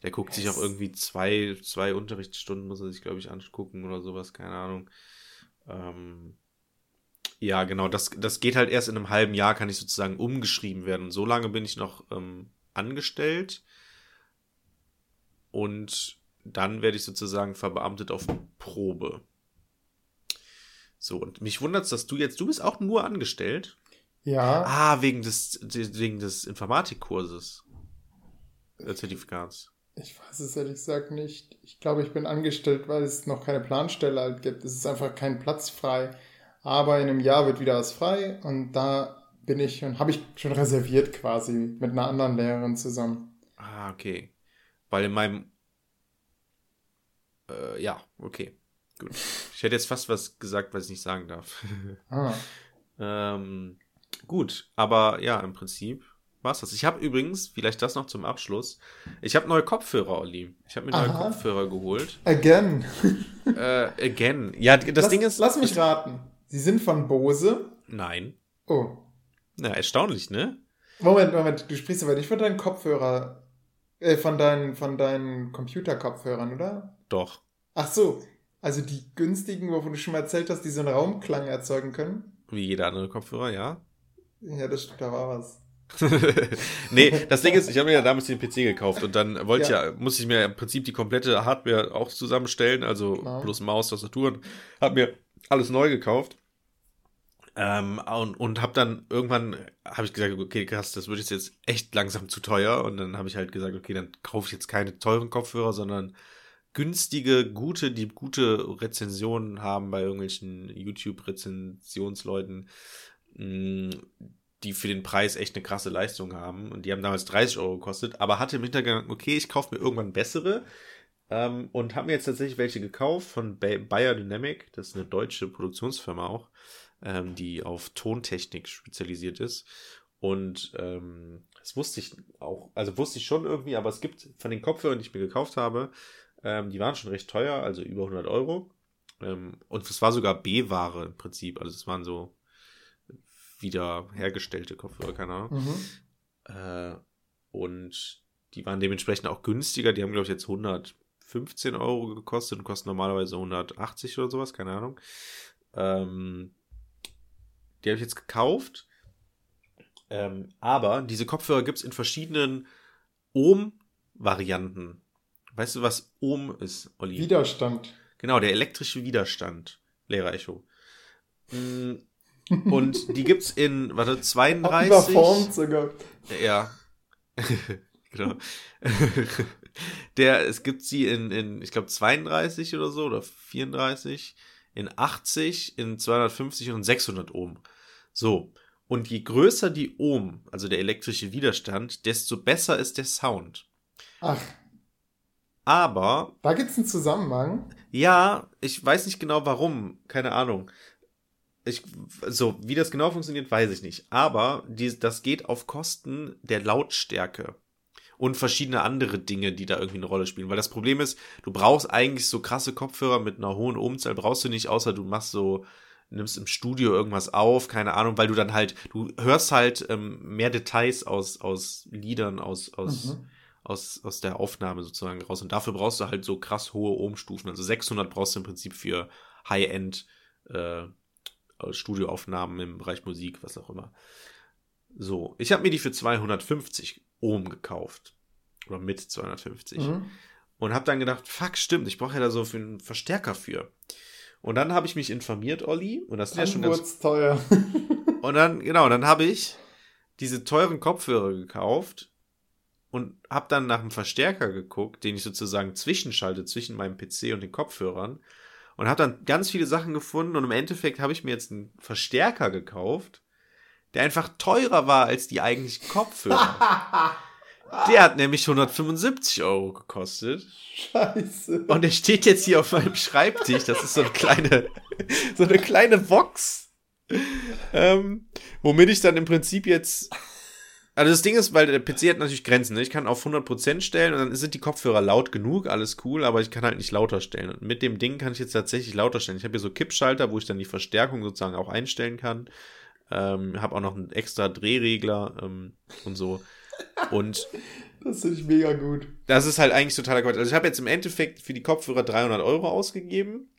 Der guckt sich Yes. auch irgendwie zwei, zwei Unterrichtsstunden, muss er sich, glaube ich, angucken oder sowas, keine Ahnung. Ähm, ja, genau, das, das geht halt erst in einem halben Jahr, kann ich sozusagen umgeschrieben werden. So lange bin ich noch ähm, angestellt. Und dann werde ich sozusagen verbeamtet auf Probe. So, und mich wundert's, dass du jetzt, du bist auch nur angestellt. Ja. Ah, wegen des, wegen des Informatikkurses. Zertifikats. Ich weiß es ehrlich gesagt nicht. Ich glaube, ich bin angestellt, weil es noch keine Planstelle halt gibt. Es ist einfach kein Platz frei. Aber in einem Jahr wird wieder was frei und da bin ich und habe ich schon reserviert quasi mit einer anderen Lehrerin zusammen. Ah, okay. Weil in meinem. Äh, ja, okay. Gut. Ich hätte jetzt fast was gesagt, was ich nicht sagen darf. Ah. ähm, gut, aber ja, im Prinzip war's das. Ich habe übrigens, vielleicht das noch zum Abschluss, ich habe neue Kopfhörer, Olli. Ich habe mir neue Aha. Kopfhörer geholt. Again. Äh, again. Ja, das lass, Ding ist. Lass mich raten. Sie sind von Bose. Nein. Oh. Na, erstaunlich, ne? Moment, Moment. Du sprichst aber nicht von deinen Kopfhörer. Äh, von deinen, von deinen Computerkopfhörern, oder? Doch. Ach so. Also die günstigen, wovon du schon mal erzählt hast, die so einen Raumklang erzeugen können? Wie jeder andere Kopfhörer, ja. Ja, das stimmt, da war was. nee, das Ding ist, ich habe mir ja damals den PC gekauft und dann wollte ich ja, muss ich mir im Prinzip die komplette Hardware auch zusammenstellen, also Klar. bloß Maus, Tastatur und habe mir alles neu gekauft. Ähm, und und habe dann irgendwann habe ich gesagt, okay, krass, das wird jetzt echt langsam zu teuer und dann habe ich halt gesagt, okay, dann kaufe ich jetzt keine teuren Kopfhörer, sondern günstige, gute, die gute Rezensionen haben bei irgendwelchen YouTube-Rezensionsleuten, mh, die für den Preis echt eine krasse Leistung haben. Und die haben damals 30 Euro gekostet, aber hatte im Hintergrund, okay, ich kaufe mir irgendwann bessere. Ähm, und habe mir jetzt tatsächlich welche gekauft von Ba- Bayer Dynamic. Das ist eine deutsche Produktionsfirma auch, ähm, die auf Tontechnik spezialisiert ist. Und ähm, das wusste ich auch, also wusste ich schon irgendwie, aber es gibt von den Kopfhörern, die ich mir gekauft habe, ähm, die waren schon recht teuer, also über 100 Euro. Ähm, und es war sogar B-Ware im Prinzip. Also es waren so wieder hergestellte Kopfhörer, keine Ahnung. Mhm. Äh, und die waren dementsprechend auch günstiger. Die haben, glaube ich, jetzt 115 Euro gekostet und kosten normalerweise 180 oder sowas, keine Ahnung. Ähm, die habe ich jetzt gekauft. Ähm, aber diese Kopfhörer gibt es in verschiedenen Ohm-Varianten. Weißt du, was Ohm ist, Olli? Widerstand. Genau, der elektrische Widerstand. Lehrer Echo. Mm, Und die gibt's in, warte, 32. Überformt sogar. Ja. genau. Der, es gibt sie in, in ich glaube, 32 oder so oder 34, in 80, in 250 und 600 Ohm. So. Und je größer die Ohm, also der elektrische Widerstand, desto besser ist der Sound. Ach, Aber da gibt's einen Zusammenhang. Ja, ich weiß nicht genau warum, keine Ahnung. Ich, so, wie das genau funktioniert, weiß ich nicht. Aber die, das geht auf Kosten der Lautstärke und verschiedene andere Dinge, die da irgendwie eine Rolle spielen. Weil das Problem ist, du brauchst eigentlich so krasse Kopfhörer mit einer hohen Ohmzahl, brauchst du nicht, außer du machst so, nimmst im Studio irgendwas auf, keine Ahnung, weil du dann halt, du hörst halt ähm, mehr Details aus, aus Liedern, aus, aus, Mhm. aus, aus der Aufnahme sozusagen raus. Und dafür brauchst du halt so krass hohe Ohmstufen. Also 600 brauchst du im Prinzip für High-End äh, Studioaufnahmen im Bereich Musik, was auch immer. So, ich habe mir die für 250 Ohm gekauft. Oder mit 250. Mhm. Und habe dann gedacht, fuck, stimmt, ich brauche ja da so für einen Verstärker für. Und dann habe ich mich informiert, Olli, und das ist ja schon ganz teuer. und dann, genau, dann habe ich diese teuren Kopfhörer gekauft und habe dann nach einem Verstärker geguckt, den ich sozusagen zwischenschalte zwischen meinem PC und den Kopfhörern und habe dann ganz viele Sachen gefunden und im Endeffekt habe ich mir jetzt einen Verstärker gekauft, der einfach teurer war als die eigentlichen Kopfhörer. Der hat nämlich 175 Euro gekostet. Scheiße. Und der steht jetzt hier auf meinem Schreibtisch. Das ist so eine kleine, so eine kleine Box. Ähm, womit ich dann im Prinzip jetzt. Also das Ding ist, weil der PC hat natürlich Grenzen. Ne? Ich kann auf 100% stellen und dann sind die Kopfhörer laut genug, alles cool, aber ich kann halt nicht lauter stellen. Und mit dem Ding kann ich jetzt tatsächlich lauter stellen. Ich habe hier so Kippschalter, wo ich dann die Verstärkung sozusagen auch einstellen kann. Ähm, habe auch noch einen extra Drehregler ähm, und so. Und Das finde ich mega gut. das ist halt eigentlich totaler Quatsch. Also ich habe jetzt im Endeffekt für die Kopfhörer 300 Euro ausgegeben,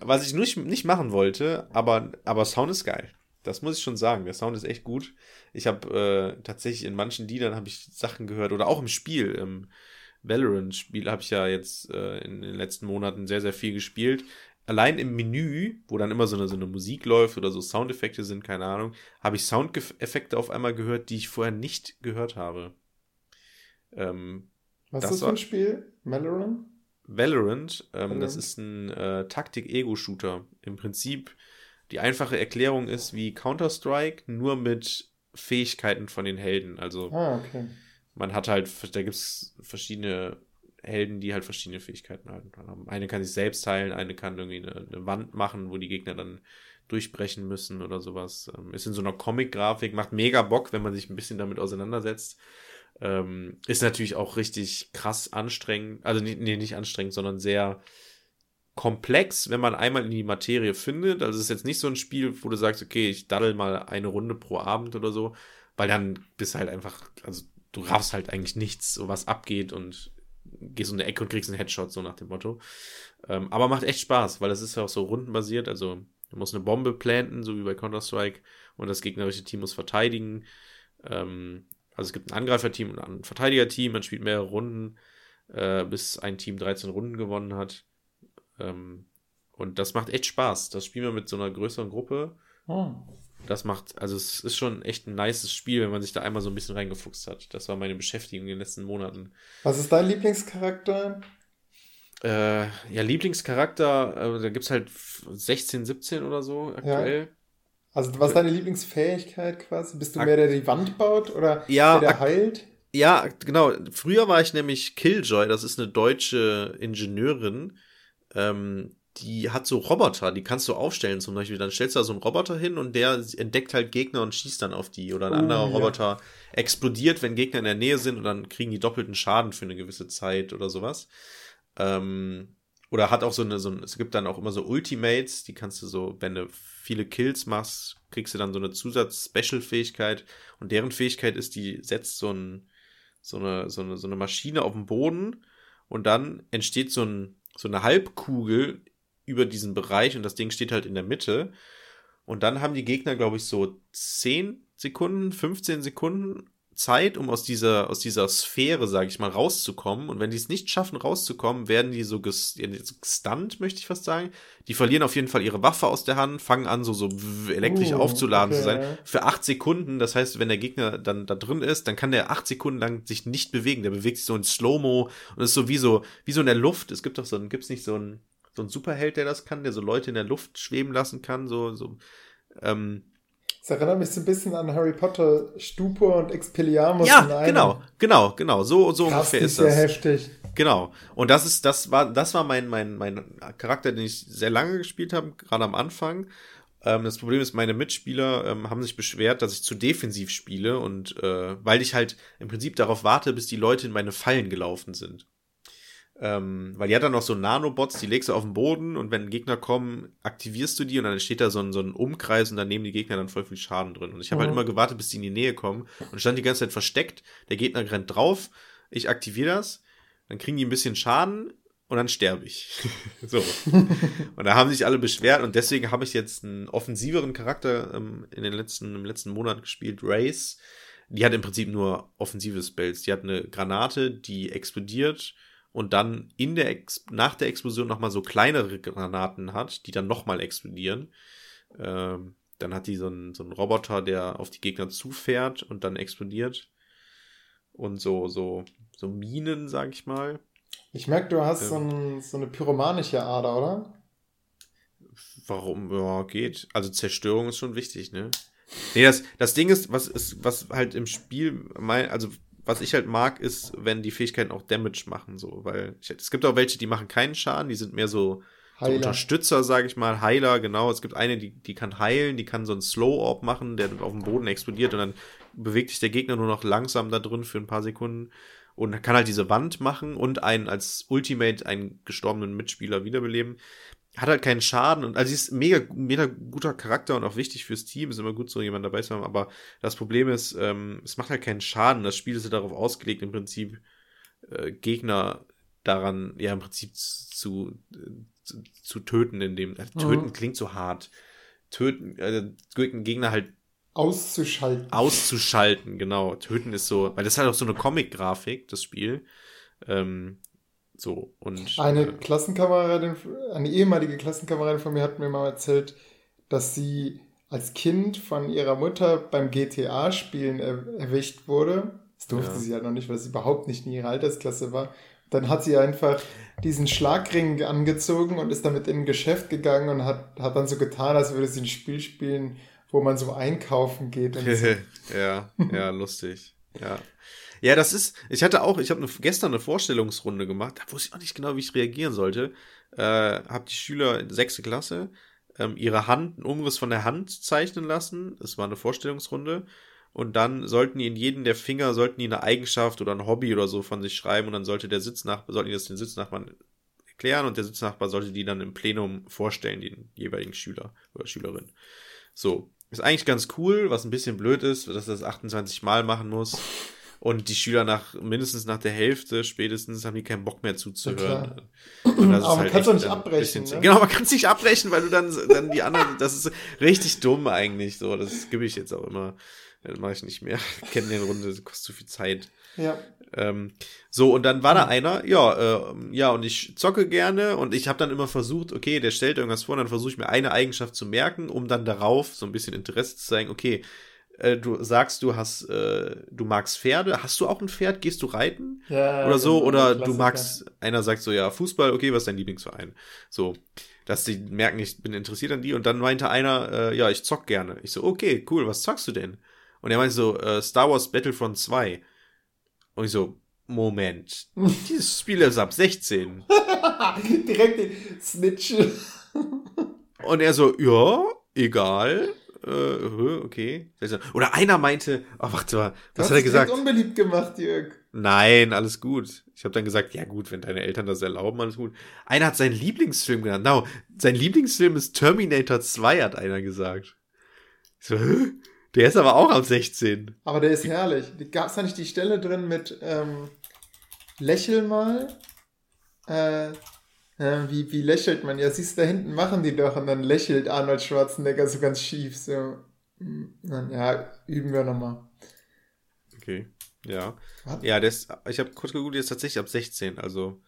was ich nicht, nicht machen wollte, aber, aber Sound ist geil. Das muss ich schon sagen. Der Sound ist echt gut. Ich habe äh, tatsächlich in manchen Liedern habe ich Sachen gehört oder auch im Spiel, im Valorant-Spiel habe ich ja jetzt äh, in den letzten Monaten sehr, sehr viel gespielt. Allein im Menü, wo dann immer so eine, so eine Musik läuft oder so Soundeffekte sind, keine Ahnung, habe ich Soundeffekte auf einmal gehört, die ich vorher nicht gehört habe. Ähm, Was ist das für ein Spiel? Valorant? Valorant, ähm, Valorant. das ist ein äh, Taktik-Ego-Shooter. Im Prinzip die einfache Erklärung ist wie Counter-Strike, nur mit Fähigkeiten von den Helden. Also ah, okay. man hat halt, da gibt es verschiedene Helden, die halt verschiedene Fähigkeiten haben. Eine kann sich selbst heilen, eine kann irgendwie eine, eine Wand machen, wo die Gegner dann durchbrechen müssen oder sowas. Ähm, ist in so einer Comic-Grafik, macht mega Bock, wenn man sich ein bisschen damit auseinandersetzt. Ähm, ist natürlich auch richtig krass anstrengend, also nee, nicht anstrengend, sondern sehr komplex, wenn man einmal in die Materie findet. Also es ist jetzt nicht so ein Spiel, wo du sagst, okay, ich daddel mal eine Runde pro Abend oder so, weil dann bist halt einfach, also du raffst halt eigentlich nichts, so was abgeht und gehst um eine Ecke und kriegst einen Headshot, so nach dem Motto. Ähm, aber macht echt Spaß, weil das ist ja auch so rundenbasiert, also du musst eine Bombe planten, so wie bei Counter-Strike, und das gegnerische Team muss verteidigen. Ähm, also es gibt ein Angreiferteam und ein Verteidigerteam, man spielt mehrere Runden, äh, bis ein Team 13 Runden gewonnen hat. Ähm, und das macht echt Spaß. Das spielen wir mit so einer größeren Gruppe. Oh. Das macht, also es ist schon echt ein nices Spiel, wenn man sich da einmal so ein bisschen reingefuchst hat. Das war meine Beschäftigung in den letzten Monaten. Was ist dein Lieblingscharakter? Äh, ja, Lieblingscharakter, äh, da gibt es halt 16, 17 oder so aktuell. Ja. Also was ist deine Lieblingsfähigkeit quasi? Bist du mehr der, der die Wand baut oder ja, der, der heilt? Ja, genau. Früher war ich nämlich Killjoy, das ist eine deutsche Ingenieurin, ähm, die hat so Roboter, die kannst du aufstellen zum Beispiel. Dann stellst du da so einen Roboter hin und der entdeckt halt Gegner und schießt dann auf die. Oder ein oh, anderer ja. Roboter explodiert, wenn Gegner in der Nähe sind und dann kriegen die doppelten Schaden für eine gewisse Zeit oder sowas. Ähm, oder hat auch so eine, so ein, es gibt dann auch immer so Ultimates, die kannst du so, wenn du viele Kills machst, kriegst du dann so eine Zusatz-Special-Fähigkeit. Und deren Fähigkeit ist, die setzt so, ein, so, eine, so, eine, so eine Maschine auf den Boden und dann entsteht so ein so eine Halbkugel über diesen Bereich und das Ding steht halt in der Mitte. Und dann haben die Gegner, glaube ich, so 10 Sekunden, 15 Sekunden Zeit, um aus dieser, aus dieser Sphäre, sage ich mal, rauszukommen. Und wenn die es nicht schaffen, rauszukommen, werden die so gestunt, möchte ich fast sagen. Die verlieren auf jeden Fall ihre Waffe aus der Hand, fangen an, so, so elektrisch uh, aufzuladen okay. zu sein. Für acht Sekunden, das heißt, wenn der Gegner dann da drin ist, dann kann der acht Sekunden lang sich nicht bewegen. Der bewegt sich so in Slow-Mo und ist so wie so, wie so in der Luft. Es gibt doch so ein, gibt's nicht so ein, so ein Superheld, der das kann, der so Leute in der Luft schweben lassen kann, so, so, ähm, das erinnert mich so ein bisschen an Harry Potter Stupor und Expelliarmus. Ja, genau, genau, genau. So, so Krass, ungefähr ist das. Sehr heftig. Genau. Und das ist, das war, das war mein, mein, mein Charakter, den ich sehr lange gespielt habe, gerade am Anfang. Ähm, das Problem ist, meine Mitspieler ähm, haben sich beschwert, dass ich zu defensiv spiele und äh, weil ich halt im Prinzip darauf warte, bis die Leute in meine Fallen gelaufen sind. Ähm, weil die hat dann noch so Nanobots, die legst du auf den Boden und wenn Gegner kommen, aktivierst du die und dann steht da so ein, so ein Umkreis und dann nehmen die Gegner dann voll viel Schaden drin. Und ich habe halt mhm. halt immer gewartet, bis die in die Nähe kommen und stand die ganze Zeit versteckt. Der Gegner rennt drauf, ich aktiviere das, dann kriegen die ein bisschen Schaden und dann sterbe ich. so. und da haben sich alle beschwert und deswegen habe ich jetzt einen offensiveren Charakter ähm, in den letzten, im letzten Monat gespielt, Race. Die hat im Prinzip nur offensive Spells. Die hat eine Granate, die explodiert und dann in der Ex nach der Explosion nochmal so kleinere Granaten hat, die dann nochmal explodieren. Ähm, dann hat die so einen, so einen Roboter, der auf die Gegner zufährt und dann explodiert. Und so, so, so Minen, sag ich mal. Ich merke, du hast ähm, so, ein, so eine pyromanische Ader, oder? Warum? Ja, geht. Also Zerstörung ist schon wichtig, ne? Nee, das, das Ding ist, was ist, was halt im Spiel, mein, also was ich halt mag, ist, wenn die Fähigkeiten auch Damage machen, so, weil ich, es gibt auch welche, die machen keinen Schaden, die sind mehr so, so Unterstützer, sage ich mal, Heiler, genau. Es gibt eine, die, die kann heilen, die kann so einen Slow-Orb machen, der auf dem Boden explodiert und dann bewegt sich der Gegner nur noch langsam da drin für ein paar Sekunden und kann halt diese Wand machen und einen als Ultimate einen gestorbenen Mitspieler wiederbeleben hat halt keinen Schaden und also sie ist mega, mega guter Charakter und auch wichtig fürs Team, ist immer gut, so jemanden dabei zu haben, aber das Problem ist, ähm, es macht halt keinen Schaden. Das Spiel ist ja darauf ausgelegt, im Prinzip äh, Gegner daran, ja, im Prinzip zu, zu, zu töten, in dem, äh, töten mhm. klingt so hart. Töten, äh, Gegner halt auszuschalten. Auszuschalten, genau. Töten ist so, weil das ist halt auch so eine Comic-Grafik, das Spiel. Ähm, So, und. Eine äh, Klassenkameradin, eine ehemalige Klassenkameradin von mir hat mir mal erzählt, dass sie als Kind von ihrer Mutter beim GTA-Spielen er erwischt wurde. Das durfte Ja. sie ja noch nicht, weil sie überhaupt nicht in ihrer Altersklasse war. Dann hat sie einfach diesen Schlagring angezogen und ist damit in ein Geschäft gegangen und hat, hat dann so getan, als würde sie ein Spiel spielen, wo man so einkaufen geht. So. ja, ja, lustig. Ja. Ja, das ist, ich hatte auch, ich habe gestern eine Vorstellungsrunde gemacht, da wusste ich auch nicht genau, wie ich reagieren sollte. Äh, habe die Schüler in sechste Klasse ähm, ihre Hand, einen Umriss von der Hand zeichnen lassen. Das war eine Vorstellungsrunde. Und dann sollten die in jeden der Finger, sollten die eine Eigenschaft oder ein Hobby oder so von sich schreiben und dann sollte der Sitznachbar, sollten die das den Sitznachbarn erklären und der Sitznachbar sollte die dann im Plenum vorstellen, den jeweiligen Schüler oder Schülerin. So. Ist eigentlich ganz cool, was ein bisschen blöd ist, dass er das 28 Mal machen muss. Und die Schüler nach mindestens nach der Hälfte spätestens haben die keinen Bock mehr zuzuhören. Und das Aber man kann's doch echt nicht ein abbrechen, ne? Genau, man kann es nicht abbrechen, weil du dann, dann die anderen, das ist richtig dumm eigentlich so. Das gebe ich jetzt auch immer. Das mache ich nicht mehr. Kennen den Runde, das kostet zu viel Zeit. Ja. Ähm, so, und dann war da einer, ja, äh, ja, und ich zocke gerne und ich habe dann immer versucht, okay, der stellt irgendwas vor, und dann versuche ich mir eine Eigenschaft zu merken, um dann darauf so ein bisschen Interesse zu zeigen, okay, äh, du sagst, du hast, äh, du magst Pferde, hast du auch ein Pferd, gehst du reiten? ja oder so, genau, oder du magst, einer sagt so, ja, Fußball, okay, was ist dein Lieblingsverein? So, dass die merken, ich bin interessiert an die und dann meinte einer, äh, ja, ich zock gerne. Ich so, okay, cool, was zockst du denn? Und er meinte so, äh, Star Wars Battlefront 2. Und ich so, Moment, dieses Spiel ist ab 16. Direkt den Snitch. Und er so, ja, egal. Äh, okay. Oder einer meinte, oh, warte mal, Du was hast hat er dich direkt gesagt? unbeliebt gemacht, Jörg. Nein, alles gut. Ich habe dann gesagt, ja gut, wenn deine Eltern das erlauben, alles gut. Einer hat seinen Lieblingsfilm genannt. No, sein Lieblingsfilm ist Terminator 2, hat einer gesagt. Ich so? Der ist aber auch ab 16. Aber der ist herrlich. Gab es da nicht die Stelle drin mit ähm, Lächel mal? Äh, äh, wie, wie lächelt man? Ja, siehst du, da hinten machen die doch und dann lächelt Arnold Schwarzenegger so ganz schief. So, Hm, dann, ja, üben wir nochmal. Okay, ja. Was? Ja, ist, ich habe kurz der ist tatsächlich ab 16. Also,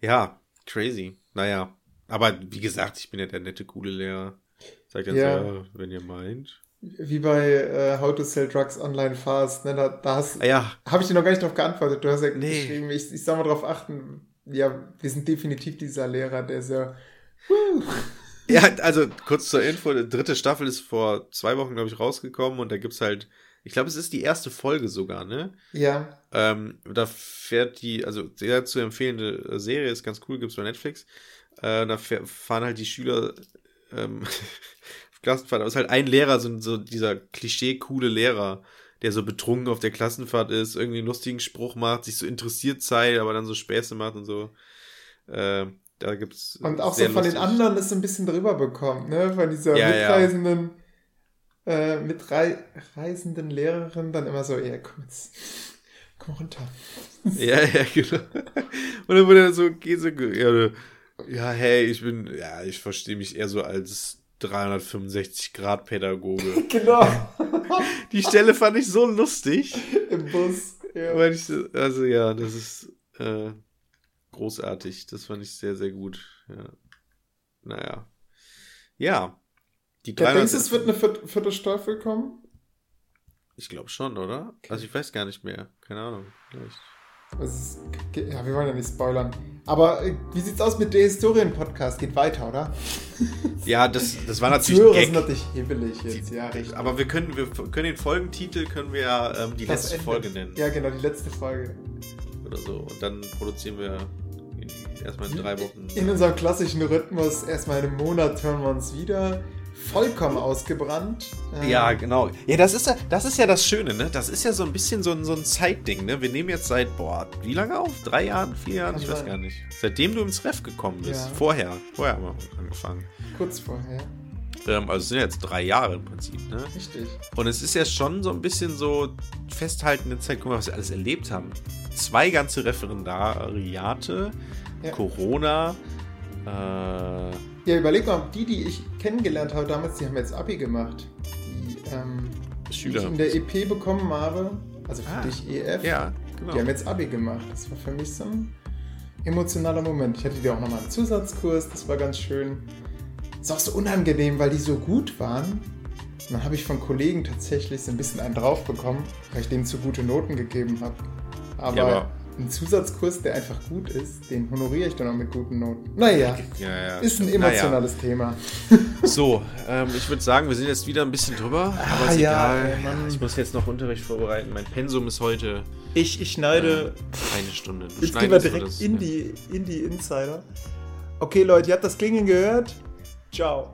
ja, crazy. Naja, aber wie gesagt, ich bin ja der nette, coole Lehrer. Sagt dann Ja. so, ja, wenn ihr meint. Wie bei äh, How to Sell Drugs Online Fast. Ne? Da, da hast, Ah, ja, habe ich dir noch gar nicht drauf geantwortet. Du hast ja Nee. geschrieben, ich, ich soll mal drauf achten. Ja, wir sind definitiv dieser Lehrer, der so. Ja, also kurz zur Info, die dritte Staffel ist vor zwei Wochen, glaube ich, rausgekommen und da gibt's halt, ich glaube, es ist die erste Folge sogar, ne? Ja, Ähm, da fährt die, also sehr zu empfehlende Serie, ist ganz cool, gibt's bei Netflix. Äh, da fahren halt die Schüler ähm, auf Klassenfahrt, aber es ist halt ein Lehrer, so, so dieser klischee-coole Lehrer, der so betrunken auf der Klassenfahrt ist, irgendwie einen lustigen Spruch macht, sich so interessiert zeigt, aber dann so Späße macht und so. Äh, da gibt's Und auch so von den lustig. anderen ist so ein bisschen drüber bekommen, ne? Von dieser Ja, ja. mitreisenden, äh, mitreisenden Lehrerin dann immer so, ja, komm jetzt, komm runter. Ja, ja, genau. Und dann wurde er so, geht so, ja, ja, hey, ich bin, ja, ich verstehe mich eher so als 365-Grad-Pädagoge. Genau, Die Stelle fand ich so lustig. im Bus. Ja. Also ja, das ist äh, großartig. Das fand ich sehr, sehr gut. Ja. Naja. Ja. Die Ja, 300, denkst du, es wird eine vierte, vierte Staffel kommen? ich glaube schon, oder? Also ich weiß gar nicht mehr. Keine Ahnung. Vielleicht. Ist, ja, wir wollen ja nicht spoilern. Aber äh, wie sieht's aus mit der Historien-Podcast? Geht weiter, oder? Ja, das, das war natürlich Gag. sind natürlich hibbelig jetzt, ja, richtig. Aber wir können, wir können den Folgentitel können wir ja ähm, die Das letzte Ende. Folge nennen. Ja, genau, die letzte Folge. Oder so. Und dann produzieren wir erstmal in drei Wochen. In unserem klassischen Rhythmus, erstmal in einem Monat hören wir uns wieder. Vollkommen ausgebrannt. Ähm, Ja, genau. Ja, das ist ja, das ist ja das Schöne, ne? Das ist ja so ein bisschen so ein, so ein Zeitding, ne? Wir nehmen jetzt seit, boah, wie lange auf? Drei Jahren, vier Jahren? Kann Ich weiß gar nicht. Seitdem du ins Ref gekommen bist. Ja. Vorher. Vorher haben wir angefangen. Kurz vorher. Ähm, also es sind jetzt drei Jahre im Prinzip, ne? Richtig. Und es ist ja schon so ein bisschen so festhaltende Zeit. Guck mal, was wir alles erlebt haben. Zwei ganze Referendariate, Ja. Corona, äh, Ja, überleg mal, die, die ich kennengelernt habe damals, die haben jetzt Abi gemacht. Die, ähm, die Schüler. ich in der EP bekommen habe, also für Ah. dich EF, Ja, genau. die haben jetzt Abi gemacht. Das war für mich so ein emotionaler Moment. Ich hatte die auch nochmal einen Zusatzkurs, das war ganz schön. Ist auch so unangenehm, weil die so gut waren. Und dann habe ich von Kollegen tatsächlich so ein bisschen einen drauf bekommen, weil ich denen zu gute Noten gegeben habe. Aber, Ja, aber- ein Zusatzkurs, der einfach gut ist, den honoriere ich dann auch mit guten Noten. Naja, Ja, ja. ist ein Naja. emotionales Thema. So, ähm, ich würde sagen, wir sind jetzt wieder ein bisschen drüber, aber Ah, ist ja, egal. ey, Mann. ich muss jetzt noch Unterricht vorbereiten. Mein Pensum ist heute Ich, ich schneide. eine Stunde. Du Jetzt gehen wir direkt das- in die, in die Insider. Okay, Leute, ihr habt das Klingeln gehört. Ciao.